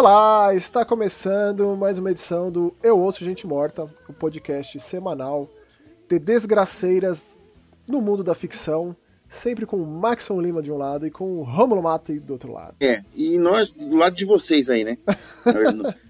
Olá, está começando mais uma edição do Eu Ouço Gente Morta, o podcast semanal de desgraceiras no mundo da ficção, sempre com o Maxon Lima de um lado e com o Rômulo Mata do outro lado. É, e nós do lado de vocês aí, né?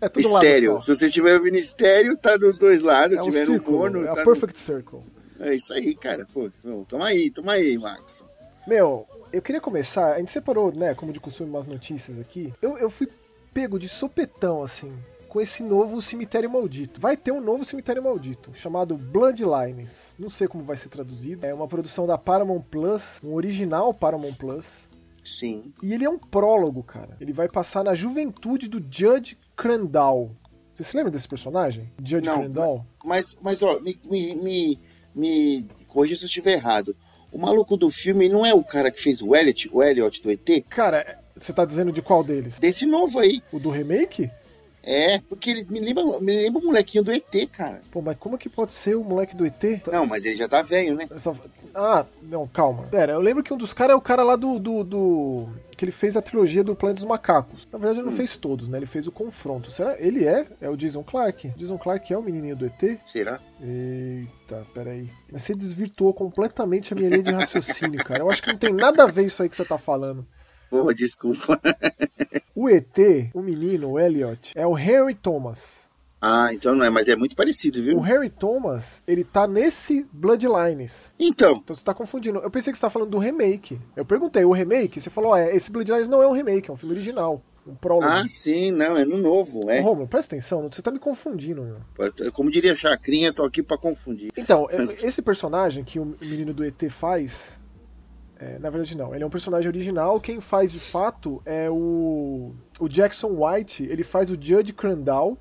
É tudo um estéreo. só. Se vocês estiverem ouvindo estéreo, tá dos dois lados. É um tiver no círculo, corno, é tá a Perfect Circle. no... É isso aí, cara. Pô, toma aí, toma aí, Max. Meu, eu queria começar, a gente separou, né, como de costume, umas notícias aqui. Eu, eu fui pego de sopetão, assim, com esse novo cemitério maldito. Vai ter um novo cemitério maldito, chamado Bloodlines. Não sei como vai ser traduzido. É uma produção da Paramount Plus, um original Paramount Plus. Sim. E ele é um prólogo, cara. Ele vai passar na juventude do Judge Crandall. Você se lembra desse personagem? Judge Não, Crandall? Mas, mas ó, me, me, me, me corrija se eu estiver errado. O maluco do filme não é o cara que fez o Elliot, o Elliot do ET? Cara, você tá dizendo de qual deles? Desse novo aí. O do remake? É, porque ele me lembra, me lembra o molequinho do ET, cara. Pô, mas como que pode ser o moleque do ET? Não, mas ele já tá velho, né? Só- Ah, não, calma. Pera, eu lembro que um dos caras é o cara lá do, do, do- Que ele fez a trilogia do Planeta dos Macacos. Na verdade, ele não fez todos, né? Ele fez o confronto. Será? Ele é? É o Jason Clark? Jason Clark é o menininho do ET? Será? Eita, peraí. Mas você desvirtuou completamente a minha linha de raciocínio, cara. Eu acho que não tem nada a ver isso aí que você tá falando. Pô, desculpa. O ET, o menino, o Elliot, é o Harry Thomas. Ah, então não é, mas é muito parecido, O viu? Harry Thomas, ele tá nesse Bloodlines. Então, Então você tá confundindo. Eu pensei que você tá falando do remake. Eu perguntei, o remake? Você falou, ó, é, esse Bloodlines não é um remake, é um filme original. Um prólogo. ah, sim, não, é no novo, é. Romulo, presta atenção, você tá me confundindo, meu. Como diria Chacrinha, tô aqui pra confundir. Então, é- esse personagem que o menino do ET faz. É, na verdade, não. Ele é um personagem original. Quem faz de fato é o. O Jackson White. Ele faz o Judge Crandall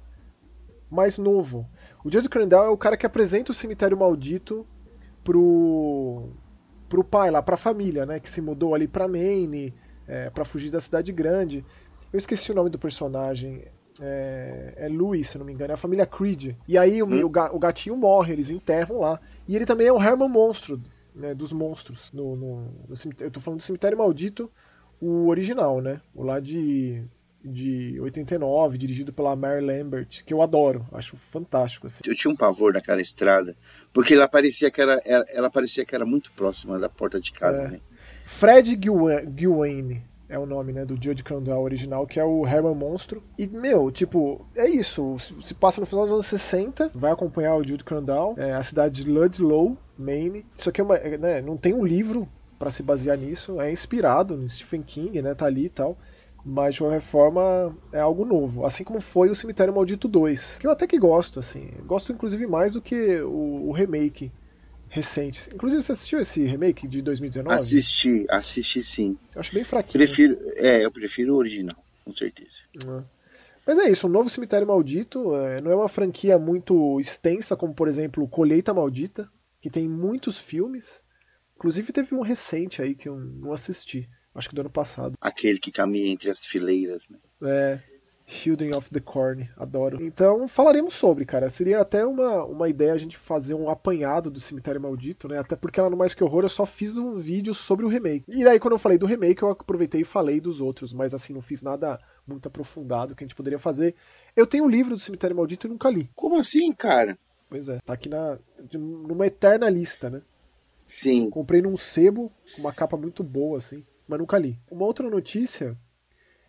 mais novo. O Judge Crandall é o cara que apresenta o cemitério maldito pro. pro pai lá, pra família, né? Que se mudou ali pra Maine, é, pra fugir da cidade grande. Eu esqueci o nome do personagem. É, é Louis, se não me engano, é a família Creed. E aí o, Hum. o o gatinho morre, eles enterram lá. E ele também é o Herman Monstro, né, dos monstros. No, no- no cemitério- eu tô falando do Cemitério Maldito, o original, né? O lá de, de 89, dirigido pela Mary Lambert, que eu adoro, acho fantástico. Assim. Eu tinha um pavor naquela estrada, porque ela parecia que era, ela, ela parecia que era muito próxima da porta de casa, É. né? Fred Gilwa- Gilwaine é o nome, né, do Judge Crandall original, que é o Herman Monstro. E, meu, tipo, é isso. Se, passa no final dos anos 60, vai acompanhar o Jude Crandall, é, a cidade de Ludlow, Maine. Isso aqui é uma, é, né, não tem um livro pra se basear nisso, é inspirado no Stephen King, né, tá ali e tal. Mas de qualquer forma é algo novo. Assim como foi o Cemitério Maldito 2. Que eu até que gosto, assim. Gosto inclusive mais do que o, o remake recente. Inclusive, você assistiu esse remake de 2019? Assisti, assisti sim. Eu acho bem fraquinho. Prefiro, é, eu prefiro o original, com certeza. né? Mas é isso, um novo Cemitério Maldito é, não é uma franquia muito extensa, como por exemplo Colheita Maldita, que tem muitos filmes. Inclusive teve um recente aí que eu não assisti, acho que do ano passado. Aquele que caminha entre as fileiras, né? É. Children of the Corn, adoro. Então falaremos sobre, cara. Seria até uma, uma ideia a gente fazer um apanhado do Cemitério Maldito, né? Até porque lá no Mais Que Horror eu só fiz um vídeo sobre o remake. E daí quando eu falei do remake eu aproveitei e falei dos outros, mas assim, não fiz nada muito aprofundado que a gente poderia fazer. Eu tenho o livro do Cemitério Maldito e nunca li. Como assim, cara? Pois é, tá aqui na, numa eterna lista, né? Sim. Comprei num sebo, com uma capa muito boa, assim, mas nunca li. Uma outra notícia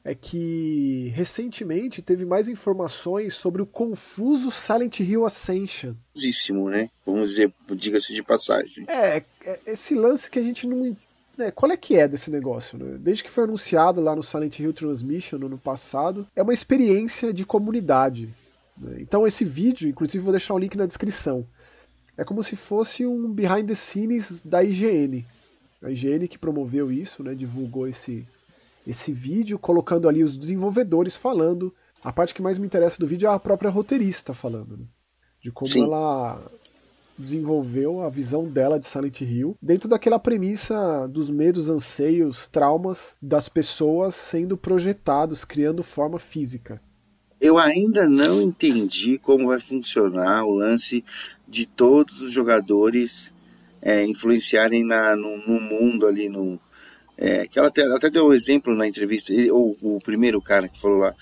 é que recentemente teve mais informações sobre o confuso Silent Hill Ascension. Famosíssimo, né? Vamos dizer, diga-se de passagem. É, é esse lance que a gente não. né, qual é que é desse negócio? Né? Desde que foi anunciado lá no Silent Hill Transmission no ano passado, é uma experiência de comunidade. né? Então esse vídeo, inclusive vou deixar o link na descrição, é como se fosse um behind the scenes da IGN. A IGN que promoveu isso, né, divulgou esse, esse vídeo, colocando ali os desenvolvedores falando. A parte que mais me interessa do vídeo é a própria roteirista falando, né? de como Sim. ela desenvolveu a visão dela de Silent Hill dentro daquela premissa dos medos, anseios, traumas das pessoas sendo projetados, criando forma física. Eu ainda não entendi como vai funcionar o lance de todos os jogadores é, influenciarem na, no, no, mundo ali, no, é, que ela até, ela até deu um exemplo na entrevista, ele, ou o primeiro cara que falou lá,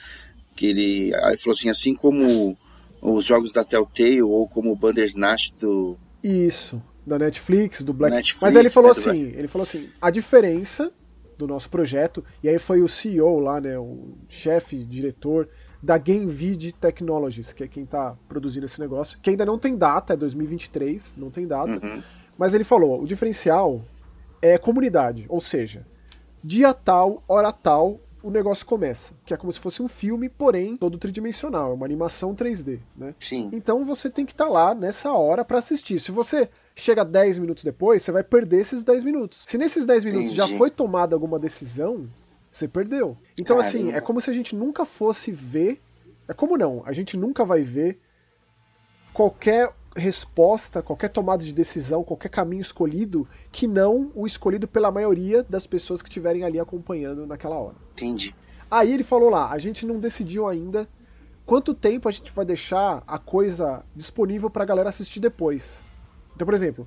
que ele, ele falou assim, assim como os jogos da Telltale ou como o Bandersnatch do... Isso, da Netflix, do Black... Netflix, Mas ele falou né, assim, Black... ele falou assim, a diferença do nosso projeto, e aí foi o CEO lá, né, o chefe, diretor da GameVid Technologies, que é quem está produzindo esse negócio, que ainda não tem data, é 2023, não tem data, uhum. mas ele falou, o diferencial é comunidade, ou seja, dia tal, hora tal, o negócio começa, que é como se fosse um filme, porém todo tridimensional, é uma animação 3D, né? Sim. Então você tem que estar tá lá nessa hora para assistir. Se você chega 10 minutos depois, você vai perder esses 10 minutos. Se nesses 10 minutos Entendi. já foi tomada alguma decisão, você perdeu. Então Caramba. assim, é como se a gente nunca fosse ver, é como não, a gente nunca vai ver qualquer resposta, qualquer tomada de decisão, qualquer caminho escolhido, que não o escolhido pela maioria das pessoas que estiverem ali acompanhando naquela hora. Entendi. Aí ele falou lá, a gente não decidiu ainda quanto tempo a gente vai deixar a coisa disponível para a galera assistir depois. Então, por exemplo,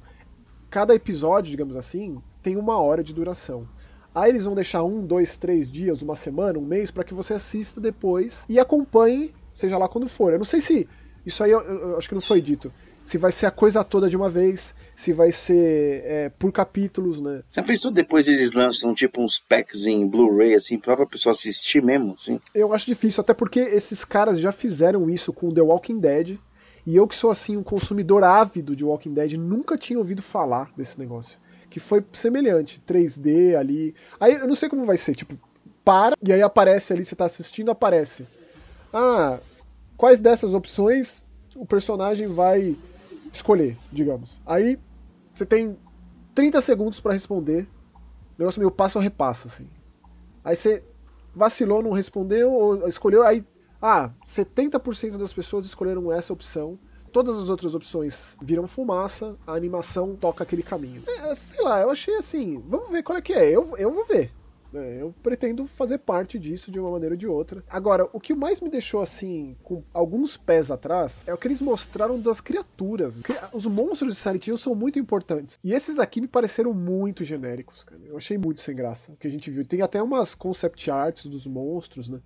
cada episódio, digamos assim, tem uma hora de duração. Aí eles vão deixar um, dois, três dias, uma semana, um mês, para que você assista depois e acompanhe, seja lá quando for. Eu não sei se. Isso aí eu, eu acho que não foi dito se vai ser a coisa toda de uma vez, se vai ser é, por capítulos, né? Já pensou depois eles lançam tipo uns packs em Blu-ray, assim, pra pessoa assistir mesmo, assim? Eu acho difícil, até porque esses caras já fizeram isso com The Walking Dead, e eu que sou, assim, um consumidor ávido de Walking Dead, nunca tinha ouvido falar desse negócio. Que foi semelhante, 3D ali. Aí eu não sei como vai ser, tipo, para, e aí aparece ali, você tá assistindo, aparece. Ah, quais dessas opções o personagem vai escolher, digamos. Aí você tem 30 segundos para responder. O negócio meio passo ou repassa, assim. Aí você vacilou, não respondeu, ou escolheu, aí. Ah, 70% das pessoas escolheram essa opção. Todas as outras opções viram fumaça, a animação toca aquele caminho. É, sei lá, eu achei assim, vamos ver qual é que é. Eu, eu vou ver. É, eu pretendo fazer parte disso de uma maneira ou de outra. Agora, o que mais me deixou assim, com alguns pés atrás, é o que eles mostraram das criaturas. Os monstros de Silent Hill são muito importantes. E esses aqui me pareceram muito genéricos, cara. Eu achei muito sem graça o que a gente viu. Tem até umas concept arts dos monstros, né?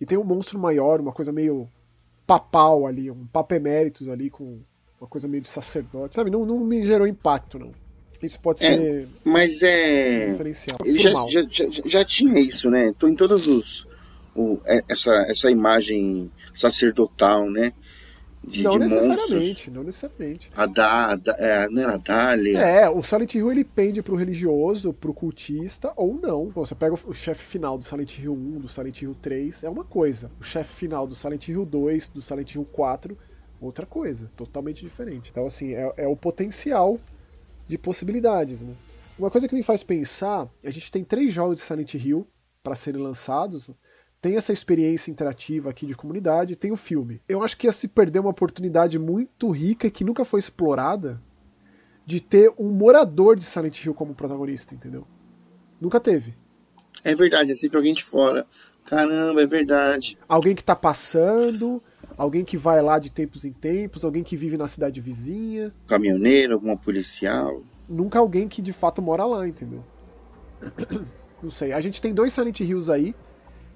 E tem um monstro maior, uma coisa meio papal ali, um papeméritos ali com uma coisa meio de sacerdote. Sabe, não, não me gerou impacto, não. Isso pode é, ser. Mas é. Diferencial. Ele já, já, já, já, tinha isso, né? Tô em todos os. O, é, essa, essa imagem sacerdotal, né? De, não de necessariamente, monstros. não necessariamente. A da, da é, não era a Dália. É, o Silent Hill ele pende pro religioso, pro cultista, ou não. Pô, você pega o chefe final do Silent Hill 1, do Silent Hill 3, é uma coisa. O chefe final do Silent Hill 2, do Silent Hill 4, outra coisa, totalmente diferente. Então, assim, é, é o potencial de possibilidades. Né? Uma coisa que me faz pensar, a gente tem três jogos de Silent Hill para serem lançados, tem essa experiência interativa aqui de comunidade, tem o filme. Eu acho que ia se perder uma oportunidade muito rica e que nunca foi explorada de ter um morador de Silent Hill como protagonista, entendeu? Nunca teve. É verdade, é sempre alguém de fora. Caramba, é verdade. Alguém que tá passando, alguém que vai lá de tempos em tempos, alguém que vive na cidade vizinha. Caminhoneiro, alguma policial. Nunca alguém que de fato mora lá, entendeu? Não sei. A gente tem dois Silent Hills aí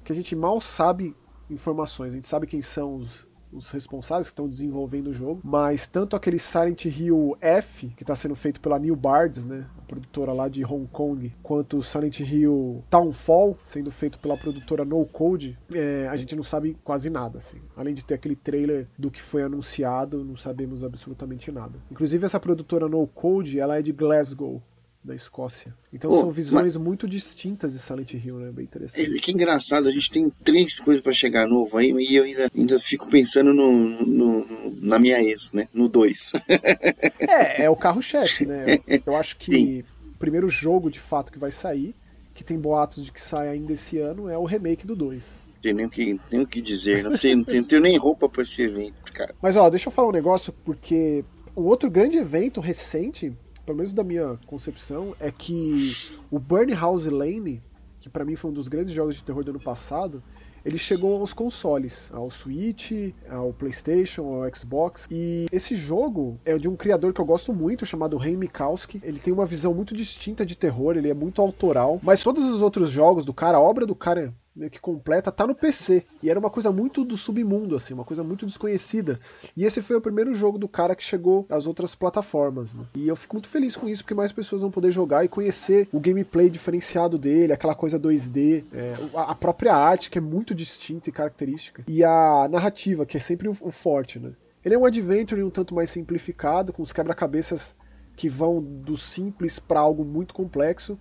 que a gente mal sabe informações. A gente sabe quem são os, os responsáveis que estão desenvolvendo o jogo, mas tanto aquele Silent Hill F, que está sendo feito pela New Bards, né, a produtora lá de Hong Kong, quanto o Silent Hill Townfall, sendo feito pela produtora No Code, é, a gente não sabe quase nada. Assim. Além de ter aquele trailer do que foi anunciado, não sabemos absolutamente nada. Inclusive, essa produtora No Code, ela é de Glasgow, da Escócia. Então são visões mas... muito distintas de Silent Hill, né? Bem interessante. É, que engraçado, a gente tem três coisas para chegar novo aí, e eu ainda, ainda fico pensando no, no, na minha ex, né? No 2. é, é o carro-chefe, né? Eu acho que Sim. o primeiro jogo de fato que vai sair, que tem boatos de que sai ainda esse ano, é o remake do 2 tem nem o que, nem o que dizer, não sei, não tenho, não tenho nem roupa para esse evento, cara. Mas ó, deixa eu falar um negócio, porque um outro grande evento recente pelo menos da minha concepção, é que o Burn House Lane, que para mim foi um dos grandes jogos de terror do ano passado, ele chegou aos consoles, ao Switch, ao PlayStation, ao Xbox. E esse jogo é de um criador que eu gosto muito, chamado Ray Mikowski. Ele tem uma visão muito distinta de terror, ele é muito autoral. Mas todos os outros jogos do cara, a obra do cara meio que completa, tá no PC. E era uma coisa muito do submundo, assim, uma coisa muito desconhecida. E esse foi o primeiro jogo do cara que chegou às outras plataformas. Né? E eu fico muito feliz com isso, porque mais pessoas vão poder jogar e conhecer o gameplay diferenciado dele, aquela coisa 2D, é, a própria arte, que é muito distinta e característica, e a narrativa, que é sempre o, forte, né? Ele é um adventure um tanto mais simplificado, com os quebra-cabeças que vão do simples para algo muito complexo,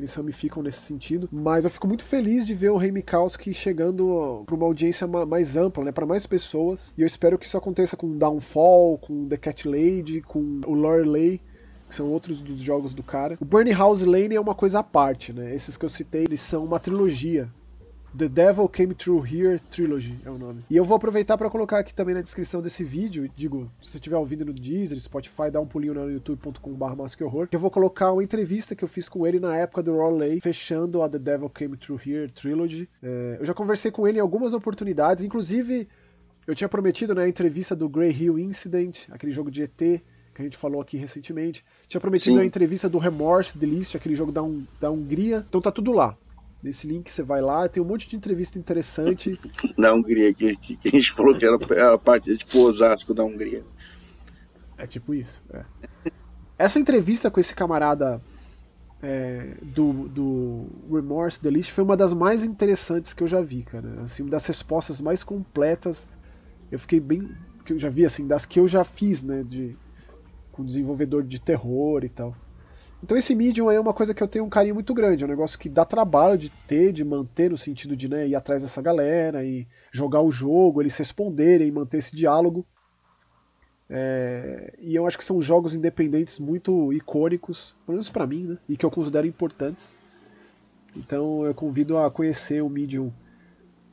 eles ramificam nesse sentido. Mas eu fico muito feliz de ver o Rei Mikowski chegando para uma audiência mais ampla, né, para mais pessoas. E eu espero que isso aconteça com Downfall, com The Cat Lady, com o Lorelei que são outros dos jogos do cara. O Burning House Lane é uma coisa à parte, né? Esses que eu citei, eles são uma trilogia. The Devil Came Through Here Trilogy é o nome. E eu vou aproveitar para colocar aqui também na descrição desse vídeo, digo, se você estiver ouvindo no Deezer, Spotify, dá um pulinho no youtube.com.br horror, que eu vou colocar uma entrevista que eu fiz com ele na época do Lay, fechando a The Devil Came Through Here Trilogy. É, eu já conversei com ele em algumas oportunidades, inclusive eu tinha prometido na né, entrevista do Grey Hill Incident, aquele jogo de ET, que a gente falou aqui recentemente. Tinha prometido Sim. a entrevista do Remorse The List, aquele jogo da, da Hungria. Então tá tudo lá. Nesse link você vai lá, tem um monte de entrevista interessante. da Hungria, que, que, a gente falou que era, era parte, tipo Osasco da Hungria. É tipo isso. É. Essa entrevista com esse camarada é, do, do Remorse The List foi uma das mais interessantes que eu já vi, cara. Assim, uma das respostas mais completas. Eu fiquei bem. que eu já vi, assim, das que eu já fiz, né? De, com desenvolvedor de terror e tal. Então esse Medium é uma coisa que eu tenho um carinho muito grande, é um negócio que dá trabalho de ter, de manter, no sentido de né, ir atrás dessa galera e jogar o jogo, eles responderem e manter esse diálogo. É, e eu acho que são jogos independentes muito icônicos, pelo menos para mim, né, e que eu considero importantes. Então eu convido a conhecer o Medium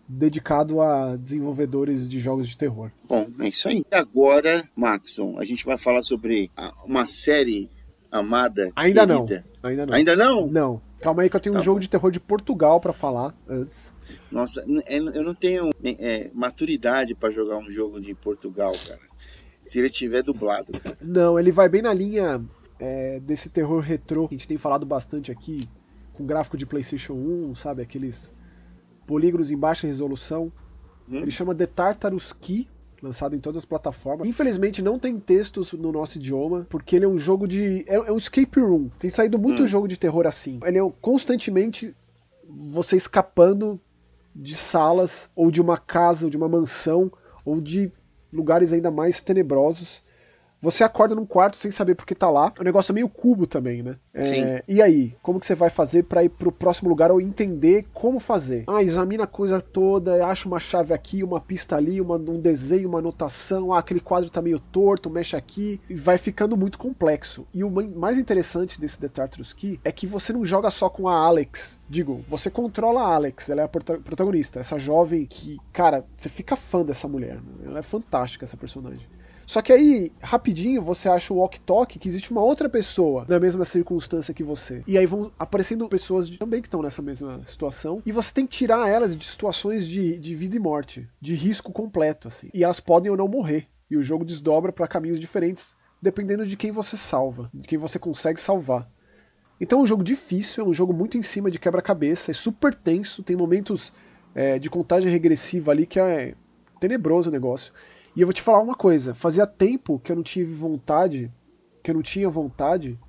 dedicado a desenvolvedores de jogos de terror. Bom, é isso aí. Agora, Maxon, a gente vai falar sobre uma série amada. Ainda querida. não. Ainda não. Ainda não? Não. Calma aí que eu tenho tá um jogo de terror de Portugal para falar antes. Nossa, é, eu não tenho é, maturidade para jogar um jogo de Portugal, cara. Se ele tiver dublado, cara. Não, ele vai bem na linha é, desse terror retrô que a gente tem falado bastante aqui, com gráfico de PlayStation 1, sabe? Aqueles polígonos em baixa resolução. Hum. Ele chama The Tartarus Key, lançado em todas as plataformas. Infelizmente não tem textos no nosso idioma, porque ele é um jogo de. É, é um escape room. Tem saído muito hum. jogo de terror assim. Ele é constantemente você escapando de salas, ou de uma casa, ou de uma mansão, ou de lugares ainda mais tenebrosos. Você acorda num quarto sem saber por que tá lá. O negócio é meio cubo também, né? É, e aí, como que você vai fazer para ir pro próximo lugar ou entender como fazer? Ah, examina a coisa toda, acha uma chave aqui, uma pista ali, uma, um desenho, uma anotação. Ah, aquele quadro tá meio torto, mexe aqui. E vai ficando muito complexo. E o mais interessante desse The Tartarus Key é que você não joga só com a Alex. Digo, você controla a Alex, ela é a protagonista. Essa jovem que, cara, você fica fã dessa mulher. Né? Ela é fantástica, essa personagem. Só que aí, rapidinho, você acha o walk talk que existe uma outra pessoa na mesma circunstância que você. E aí vão aparecendo pessoas também que estão nessa mesma situação. E você tem que tirar elas de situações de, de vida e morte, de risco completo, assim. E elas podem ou não morrer. E o jogo desdobra para caminhos diferentes, dependendo de quem você salva, de quem você consegue salvar. Então é um jogo difícil, é um jogo muito em cima de quebra-cabeça, é super tenso, tem momentos é, de contagem regressiva ali que é tenebroso o negócio. E eu vou te falar uma coisa: fazia tempo que eu não tive vontade, que eu não tinha vontade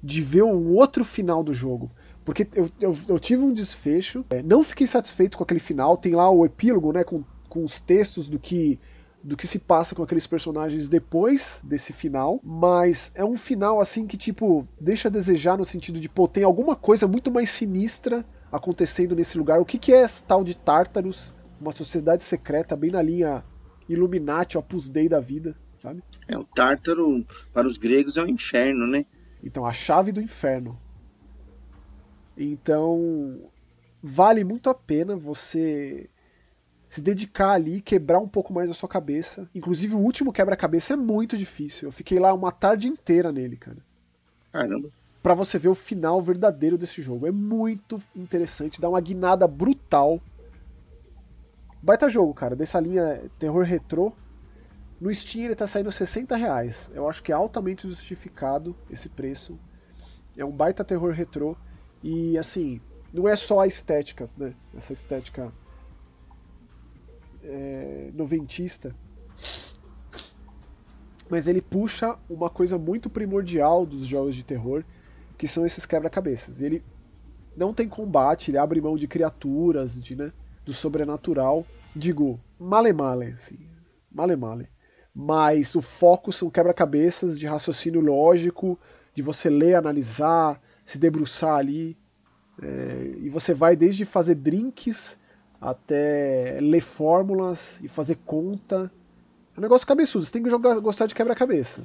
de ver um outro final do jogo. Porque eu, eu, eu tive um desfecho, é, não fiquei satisfeito com aquele final. Tem lá o epílogo, né, com, com os textos do que do que se passa com aqueles personagens depois desse final, mas é um final assim que tipo deixa a desejar no sentido de pô, tem alguma coisa muito mais sinistra acontecendo nesse lugar. O que que é esse tal de Tártaros? Uma sociedade secreta bem na linha Illuminati, Opus Dei da vida, sabe? É, o Tártaro, para os gregos, é o inferno, né? Então, a chave do inferno. Então, vale muito a pena você se dedicar ali, quebrar um pouco mais a sua cabeça. Inclusive, o último quebra-cabeça é muito difícil. Eu fiquei lá uma tarde inteira nele, cara. Caramba. Pra você ver o final verdadeiro desse jogo. É muito interessante, dá uma guinada brutal Baita jogo, cara, dessa linha terror retrô. No Steam ele tá saindo 60 reais. Eu acho que é altamente justificado esse preço. É um baita terror retrô. E assim, não é só a estética, né? Essa estética é, noventista. Mas ele puxa uma coisa muito primordial dos jogos de terror, que são esses quebra-cabeças. Ele não tem combate, ele abre mão de criaturas, de, né, do sobrenatural. Digo, male male, assim, male male. Mas o foco são quebra-cabeças de raciocínio lógico, de você ler, analisar, se debruçar ali. É, e você vai desde fazer drinks até ler fórmulas e fazer conta. É um negócio cabeçudo, você tem que jogar, gostar de quebra-cabeça.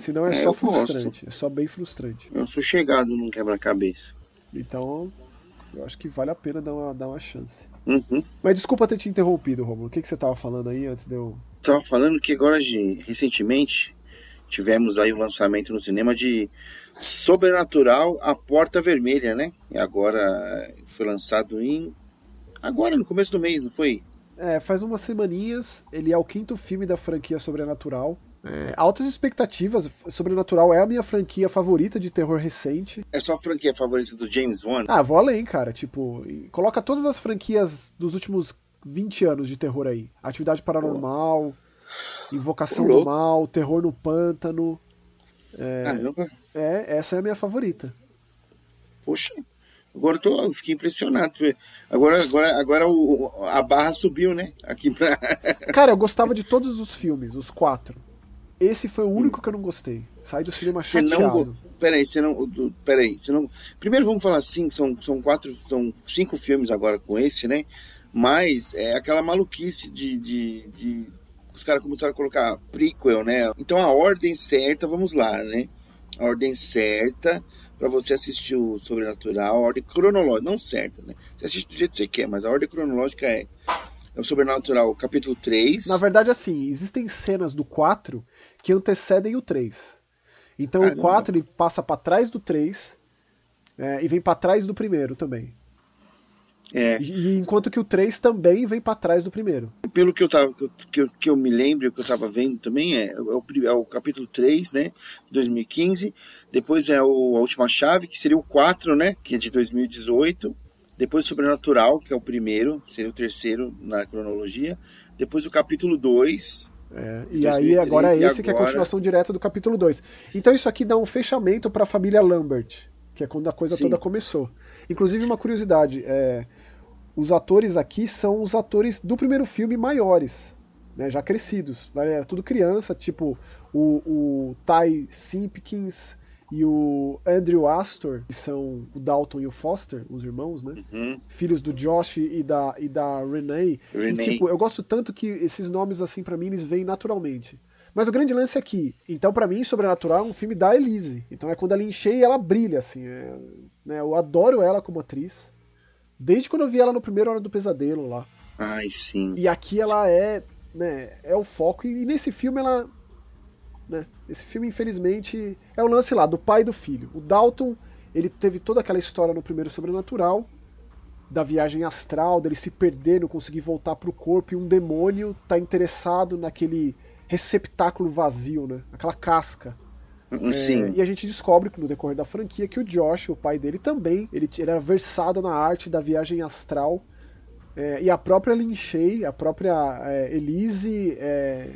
Senão é, é só frustrante, gosto. é só bem frustrante. Eu sou chegado num quebra-cabeça. Então, eu acho que vale a pena dar uma, dar uma chance. Uhum. Mas desculpa ter te interrompido, Romulo. O que, que você estava falando aí antes de eu. Tava falando que agora, de, recentemente, tivemos aí o lançamento no cinema de Sobrenatural A Porta Vermelha, né? E agora foi lançado em Agora, no começo do mês, não foi? É, faz umas semaninhas. Ele é o quinto filme da franquia Sobrenatural. É, altas expectativas. Sobrenatural é a minha franquia favorita de terror recente. É só a franquia favorita do James Wan? Ah, vou além, cara. Tipo, coloca todas as franquias dos últimos 20 anos de terror aí. Atividade Paranormal, oh. Invocação do Mal, Terror no Pântano. É, Caramba. É, essa é a minha favorita. Poxa, Agora eu, tô, eu fiquei impressionado. Agora, agora, agora o, a barra subiu, né? Aqui pra. Cara, eu gostava de todos os filmes, os quatro. Esse foi o único que eu não gostei. Sai do cinema você chateado. Não, peraí, você não. Peraí, você não. Primeiro vamos falar assim, são, são quatro. São cinco filmes agora com esse, né? Mas é aquela maluquice de. de, de os caras começaram a colocar prequel, né? Então a ordem certa, vamos lá, né? A ordem certa para você assistir o Sobrenatural, a ordem cronológica, não certa, né? Você assiste do jeito que você quer, mas a ordem cronológica é, é o Sobrenatural, capítulo 3. Na verdade, assim, existem cenas do 4 que antecedem o 3. Então o 4 ele passa para trás do 3 é, e vem para trás do primeiro também. É. E, enquanto que o 3 também vem para trás do primeiro. Pelo que eu, tava, que, eu, que eu me lembro, que eu tava vendo também, é, é, o, é o capítulo 3, né? 2015. Depois é o, a última chave, que seria o 4, né? Que é de 2018. Depois o Sobrenatural, que é o primeiro, seria o terceiro na cronologia. Depois o capítulo 2. É, e 2013, aí agora é esse agora... que é a continuação direta do capítulo 2. Então isso aqui dá um fechamento para a família Lambert, que é quando a coisa Sim. toda começou. Inclusive uma curiosidade, é, os atores aqui são os atores do primeiro filme maiores, né, já crescidos. Né, tudo criança, tipo o, o Ty Simpkins e o Andrew Astor, que são o Dalton e o Foster, os irmãos, né? Uhum. Filhos do Josh e da, e da Renee. Renee. E, tipo, eu gosto tanto que esses nomes, assim, para mim, eles vêm naturalmente. Mas o grande lance é que, então, para mim, Sobrenatural é um filme da Elise. Então é quando ela enche e ela brilha, assim. É, né, eu adoro ela como atriz. Desde quando eu vi ela no primeiro Hora do Pesadelo lá. Ai, sim. E aqui ela é, né, é o foco. E nesse filme ela. Né, esse filme, infelizmente, é o lance lá, do pai e do filho. O Dalton, ele teve toda aquela história no primeiro sobrenatural, da viagem astral, dele se perder, não conseguir voltar pro corpo, e um demônio tá interessado naquele receptáculo vazio, né? Aquela casca. Sim. É, e a gente descobre no decorrer da franquia que o Josh, o pai dele, também ele, ele era versado na arte da viagem astral. É, e a própria Lin Shay, a própria é, Elise, é,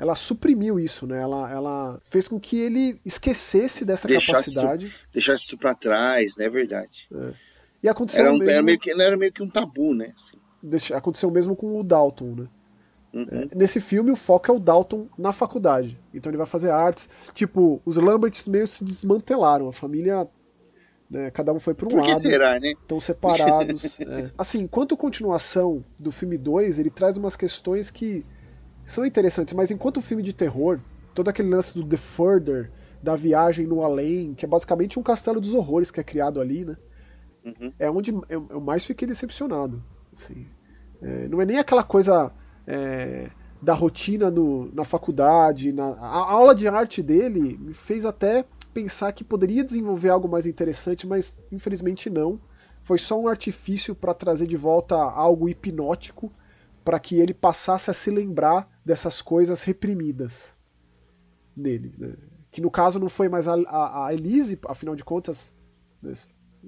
ela suprimiu isso, né? Ela, ela fez com que ele esquecesse dessa deixasse capacidade. Isso, deixasse isso pra trás, né? É verdade. É. E aconteceu era, um, mesmo... era, meio que, era meio que um tabu, né? Assim. Aconteceu mesmo com o Dalton, né? Uhum. É, nesse filme, o foco é o Dalton na faculdade. Então ele vai fazer artes. Tipo, os Lamberts meio se desmantelaram. A família. Né, cada um foi para um Por lado. que será, né? Estão separados. é. Assim, enquanto continuação do filme 2, ele traz umas questões que são interessantes, mas enquanto filme de terror, todo aquele lance do The Further, da viagem no além, que é basicamente um castelo dos horrores que é criado ali, né? Uhum. É onde eu, eu mais fiquei decepcionado. Assim. É, não é nem aquela coisa é, da rotina no, na faculdade. Na, a aula de arte dele me fez até pensar que poderia desenvolver algo mais interessante, mas infelizmente não. Foi só um artifício para trazer de volta algo hipnótico para que ele passasse a se lembrar dessas coisas reprimidas nele. Né? Que no caso não foi mais a, a, a Elise, afinal de contas, né?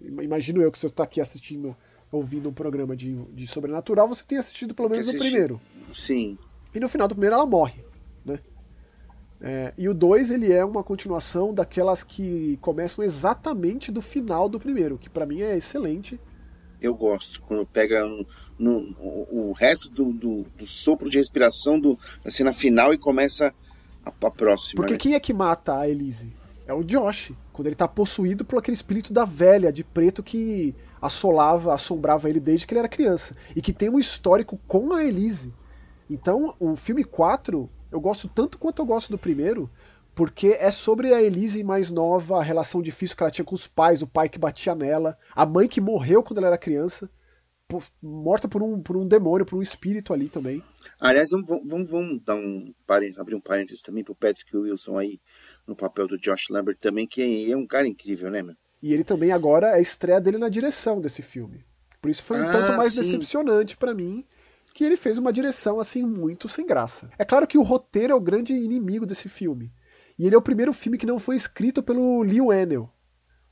imagino eu que você está aqui assistindo, ouvindo um programa de, de sobrenatural, você tem assistido pelo menos o primeiro. Sim. E no final do primeiro ela morre. Né? É, e o 2 ele é uma continuação daquelas que começam exatamente do final do primeiro, que para mim é excelente. Eu gosto, quando pega no, o resto do, do, do, sopro de respiração do, da cena final e começa a, a próxima. Porque né? quem é que mata a Elise? É o Josh, quando ele tá possuído por aquele espírito da velha de preto que assolava, assombrava ele desde que ele era criança. E que tem um histórico com a Elise. Então, o filme 4 eu gosto tanto quanto eu gosto do primeiro, porque é sobre a Elise mais nova, a relação difícil que ela tinha com os pais, o pai que batia nela, a mãe que morreu quando ela era criança, por, morta por um, por um demônio, por um espírito ali também. Aliás, vamos, vamos, vamos dar um parênteses, abrir um parênteses também pro Patrick Wilson aí, no papel do Josh Lambert também, que é um cara incrível, né, meu? E ele também agora é a estreia dele na direção desse filme. Por isso foi um ah, tanto mais sim. decepcionante para mim que ele fez uma direção assim muito sem graça. É claro que o roteiro é o grande inimigo desse filme. E ele é o primeiro filme que não foi escrito pelo Lee Enel.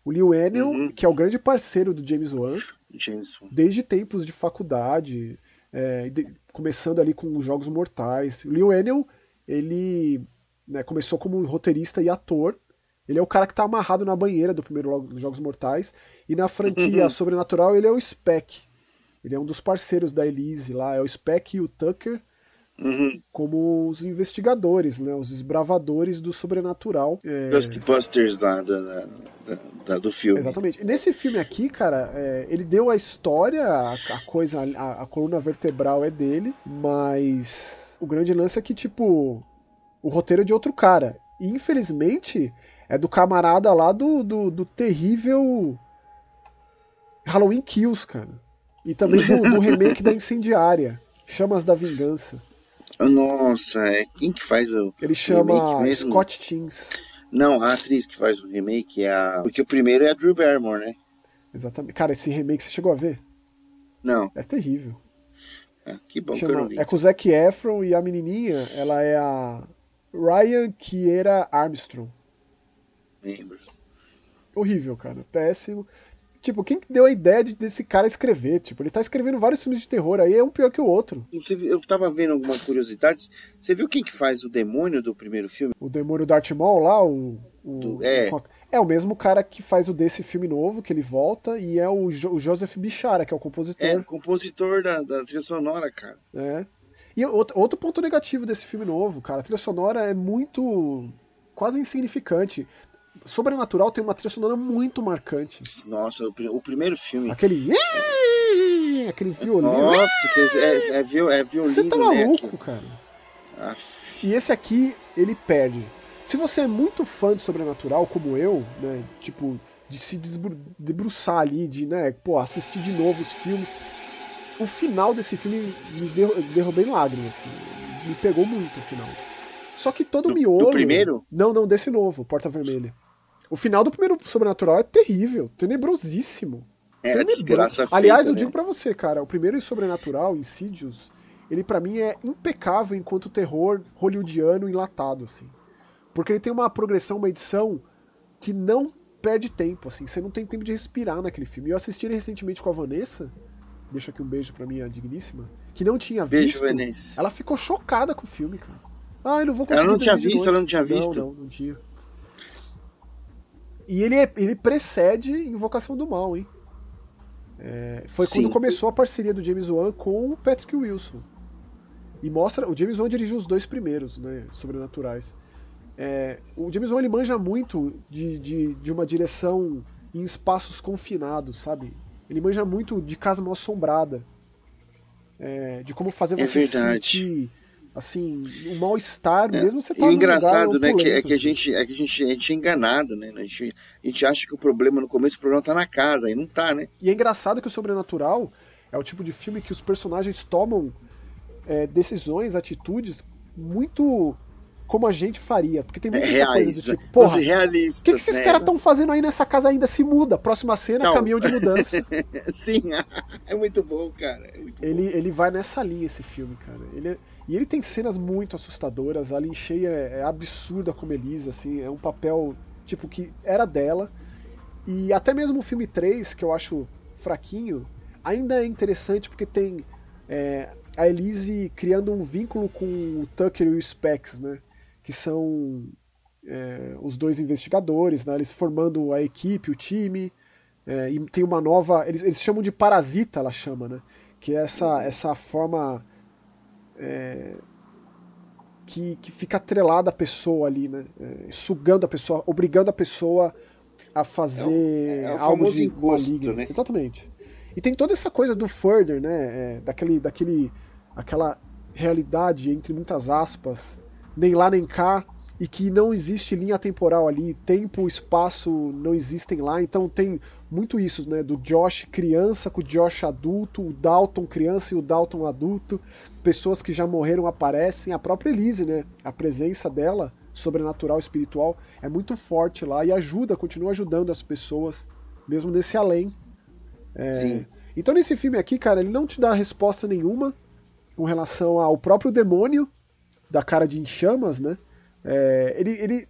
O Lee Enel, uhum. que é o grande parceiro do James Wan, James. desde tempos de faculdade, é, de, começando ali com os Jogos Mortais. O Lee Enel, ele né, começou como roteirista e ator. Ele é o cara que está amarrado na banheira do primeiro Jogos Mortais. E na franquia uhum. Sobrenatural, ele é o Spec. Ele é um dos parceiros da Elise lá, é o Speck e o Tucker, uhum. como os investigadores, né, os esbravadores do sobrenatural. É... Ghostbusters lá da, da, da, do filme. Exatamente. Nesse filme aqui, cara, é, ele deu a história, a, a coisa, a, a coluna vertebral é dele, mas o grande lance é que, tipo, o roteiro é de outro cara. E, infelizmente, é do camarada lá do, do, do terrível Halloween Kills, cara. E também do, do remake da Incendiária, Chamas da Vingança. Nossa, é quem que faz o Ele chama Scott Teams. Não, a atriz que faz o remake é a. Porque o primeiro é a Drew Barrymore, né? Exatamente. Cara, esse remake você chegou a ver? Não. É terrível. É, que bom chama... que eu não vi. É com o Zac Efron e a menininha, ela é a Ryan Kiera Armstrong. Lembro. Horrível, cara. Péssimo. Tipo, quem deu a ideia de, desse cara escrever? Tipo, ele tá escrevendo vários filmes de terror aí, é um pior que o outro. eu tava vendo algumas curiosidades. Você viu quem que faz o demônio do primeiro filme? O demônio Darth Maul lá, o. o do, é. O, é o mesmo cara que faz o desse filme novo, que ele volta, e é o, jo, o Joseph Bichara, que é o compositor. É, o compositor da, da trilha sonora, cara. É. E outro, outro ponto negativo desse filme novo, cara, a trilha sonora é muito. quase insignificante. Sobrenatural tem uma trilha sonora muito marcante. Nossa, o, o primeiro filme. Aquele. Aquele violino. Nossa, que é, é, é, é violino. Você tá maluco, né, cara. Aff. E esse aqui, ele perde. Se você é muito fã de Sobrenatural, como eu, né? Tipo, de se debruçar ali, de, né, pô, assistir de novo os filmes. O final desse filme me derrubei em lágrimas, assim. Me pegou muito o final. Só que todo do, o miolo. Do primeiro? Não, não, desse novo, Porta Vermelha. O final do primeiro Sobrenatural é terrível, tenebrosíssimo. É, Tenebroso. desgraça Aliás, eu né? digo para você, cara, o primeiro Sobrenatural, Insidious, ele para mim é impecável enquanto terror hollywoodiano enlatado, assim. Porque ele tem uma progressão, uma edição que não perde tempo, assim. Você não tem tempo de respirar naquele filme. Eu assisti ele recentemente com a Vanessa, deixa aqui um beijo pra minha digníssima, que não tinha visto. Beijo, Vanessa. Ela ficou chocada com o filme, cara. Ah, eu não vou conseguir. Ela não tinha visto, ela não tinha visto. Não, não, não tinha. E ele, é, ele precede Invocação do Mal, hein? É, foi Sim. quando começou a parceria do James Wan com o Patrick Wilson. E mostra. O James Wan dirigiu os dois primeiros, né? Sobrenaturais. É, o James Wan ele manja muito de, de, de uma direção em espaços confinados, sabe? Ele manja muito de casa mal assombrada. É, de como fazer é você verdade. sentir assim, um mal-estar é. mesmo você tá E o engraçado, né, que, é que a assim. gente é que a gente, a gente é enganado, né? A gente, a gente acha que o problema no começo o problema tá na casa, e não tá, né? E é engraçado que o sobrenatural é o tipo de filme que os personagens tomam é, decisões, atitudes muito como a gente faria. Porque tem muita É, essa coisa reais, do tipo, né? porra, o que, que esses né? caras estão fazendo aí nessa casa ainda se muda? Próxima cena, Não. caminhão de mudança. Sim, é muito bom, cara. É muito ele, ele vai nessa linha, esse filme, cara. Ele é- e ele tem cenas muito assustadoras. A Lin é, é absurda como Elisa, assim. É um papel, tipo, que era dela. E até mesmo o filme 3, que eu acho fraquinho, ainda é interessante porque tem é, a Elise criando um vínculo com o Tucker e o Specs, né? Que são é, os dois investigadores, né? Eles formando a equipe, o time. é, e tem uma nova. Eles, eles chamam de parasita, ela chama, né? Que é essa, essa forma. É, que, que fica atrelada à pessoa ali, né? É, sugando a pessoa, obrigando a pessoa a fazer é o algo de encosto, maligno. né? Exatamente. E tem toda essa coisa do further, né? É, daquele, daquele, aquela realidade entre muitas aspas, nem lá nem cá, e que não existe linha temporal ali, tempo, espaço não existem lá, então tem muito isso, né? Do Josh criança com o Josh adulto, o Dalton criança e o Dalton adulto, pessoas que já morreram aparecem, a própria Elise, né? A presença dela, sobrenatural, espiritual, é muito forte lá e ajuda, continua ajudando as pessoas, mesmo nesse além. É, Sim. Então nesse filme aqui, cara, ele não te dá resposta nenhuma com relação ao próprio demônio da cara de enchamas, né? É, ele, ele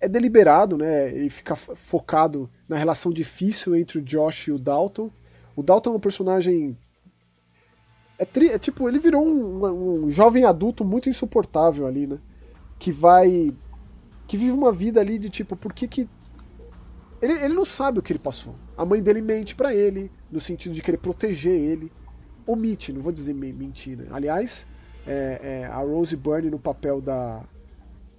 é- deliberado, né? Ele fica fo- focado na relação difícil entre o Josh e o Dalton. O Dalton é um personagem. É, tri- é tipo, ele virou um, um jovem adulto muito insuportável ali, né? Que vai. Que vive uma vida ali de tipo, por que que. Ele, ele não sabe o que ele passou. A mãe dele mente pra ele, no sentido de querer proteger ele. Omite, não vou dizer me- mentira. Aliás, é, é, a Rose Byrne no papel da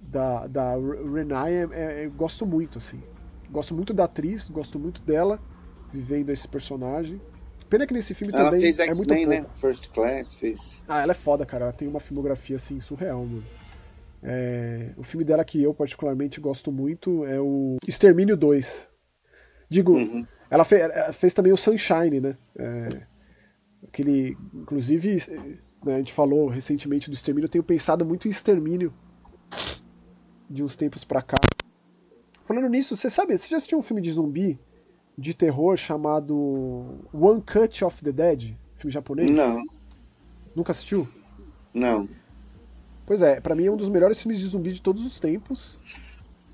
da, da Renai é, é- gosto muito assim gosto muito da atriz gosto muito dela vivendo esse personagem pena que nesse filme Ela também fez é muito X-Men, pouco né? First Class, fez. ah ela é foda cara ela tem uma filmografia assim surreal mano É, o filme dela que eu particularmente gosto muito é o Extermínio 2 digo Uhum. ela, fe- ela fez também o Sunshine né É, aquele inclusive né, a gente falou recentemente do Extermínio eu tenho pensado muito em Extermínio de uns tempos pra cá. Falando nisso, você sabe, você já assistiu um filme de zumbi de terror chamado One Cut of the Dead? Filme japonês? Não, Nunca assistiu? não. Pois é, pra mim é um dos melhores filmes de zumbi de todos os tempos.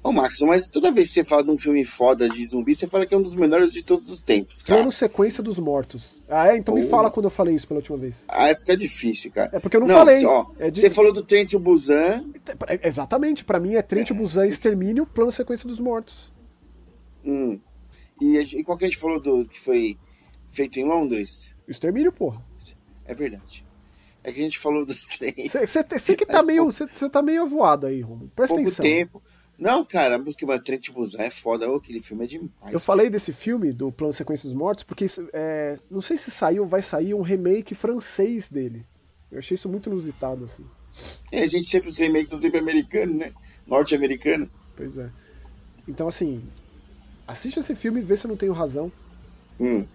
Ô, Max, mas toda vez que você fala de um filme foda de zumbi, você fala que é um dos melhores de todos os tempos, cara. Plano Sequência dos Mortos. Ah, é? Então me Oh. fala quando eu falei isso pela última vez. Aí fica difícil, cara. É porque eu não falei. Ó, É de- Você falou do Trent Busan. É, Exatamente, pra mim é Trent Busan Extermínio, Plano Sequência dos Mortos. Hum, e, a e qual que a gente falou do que foi feito em Londres? Extermínio, porra. É verdade. É que a gente falou dos três. Você que tá meio. Você tá meio avoado aí, Romulo. Presta pouco atenção. tempo. Não, cara, porque o Trent Busan é foda. Ô, aquele filme é demais. Eu falei desse filme, do Plano Sequência dos Mortos, porque é, não sei se saiu ou vai sair um remake francês dele. Eu achei isso muito inusitado, assim. É, a gente sempre, os remakes são sempre americanos, né? Norte-americano. Pois é. Então, assim, assiste esse filme e vê se eu não tenho razão. Hum.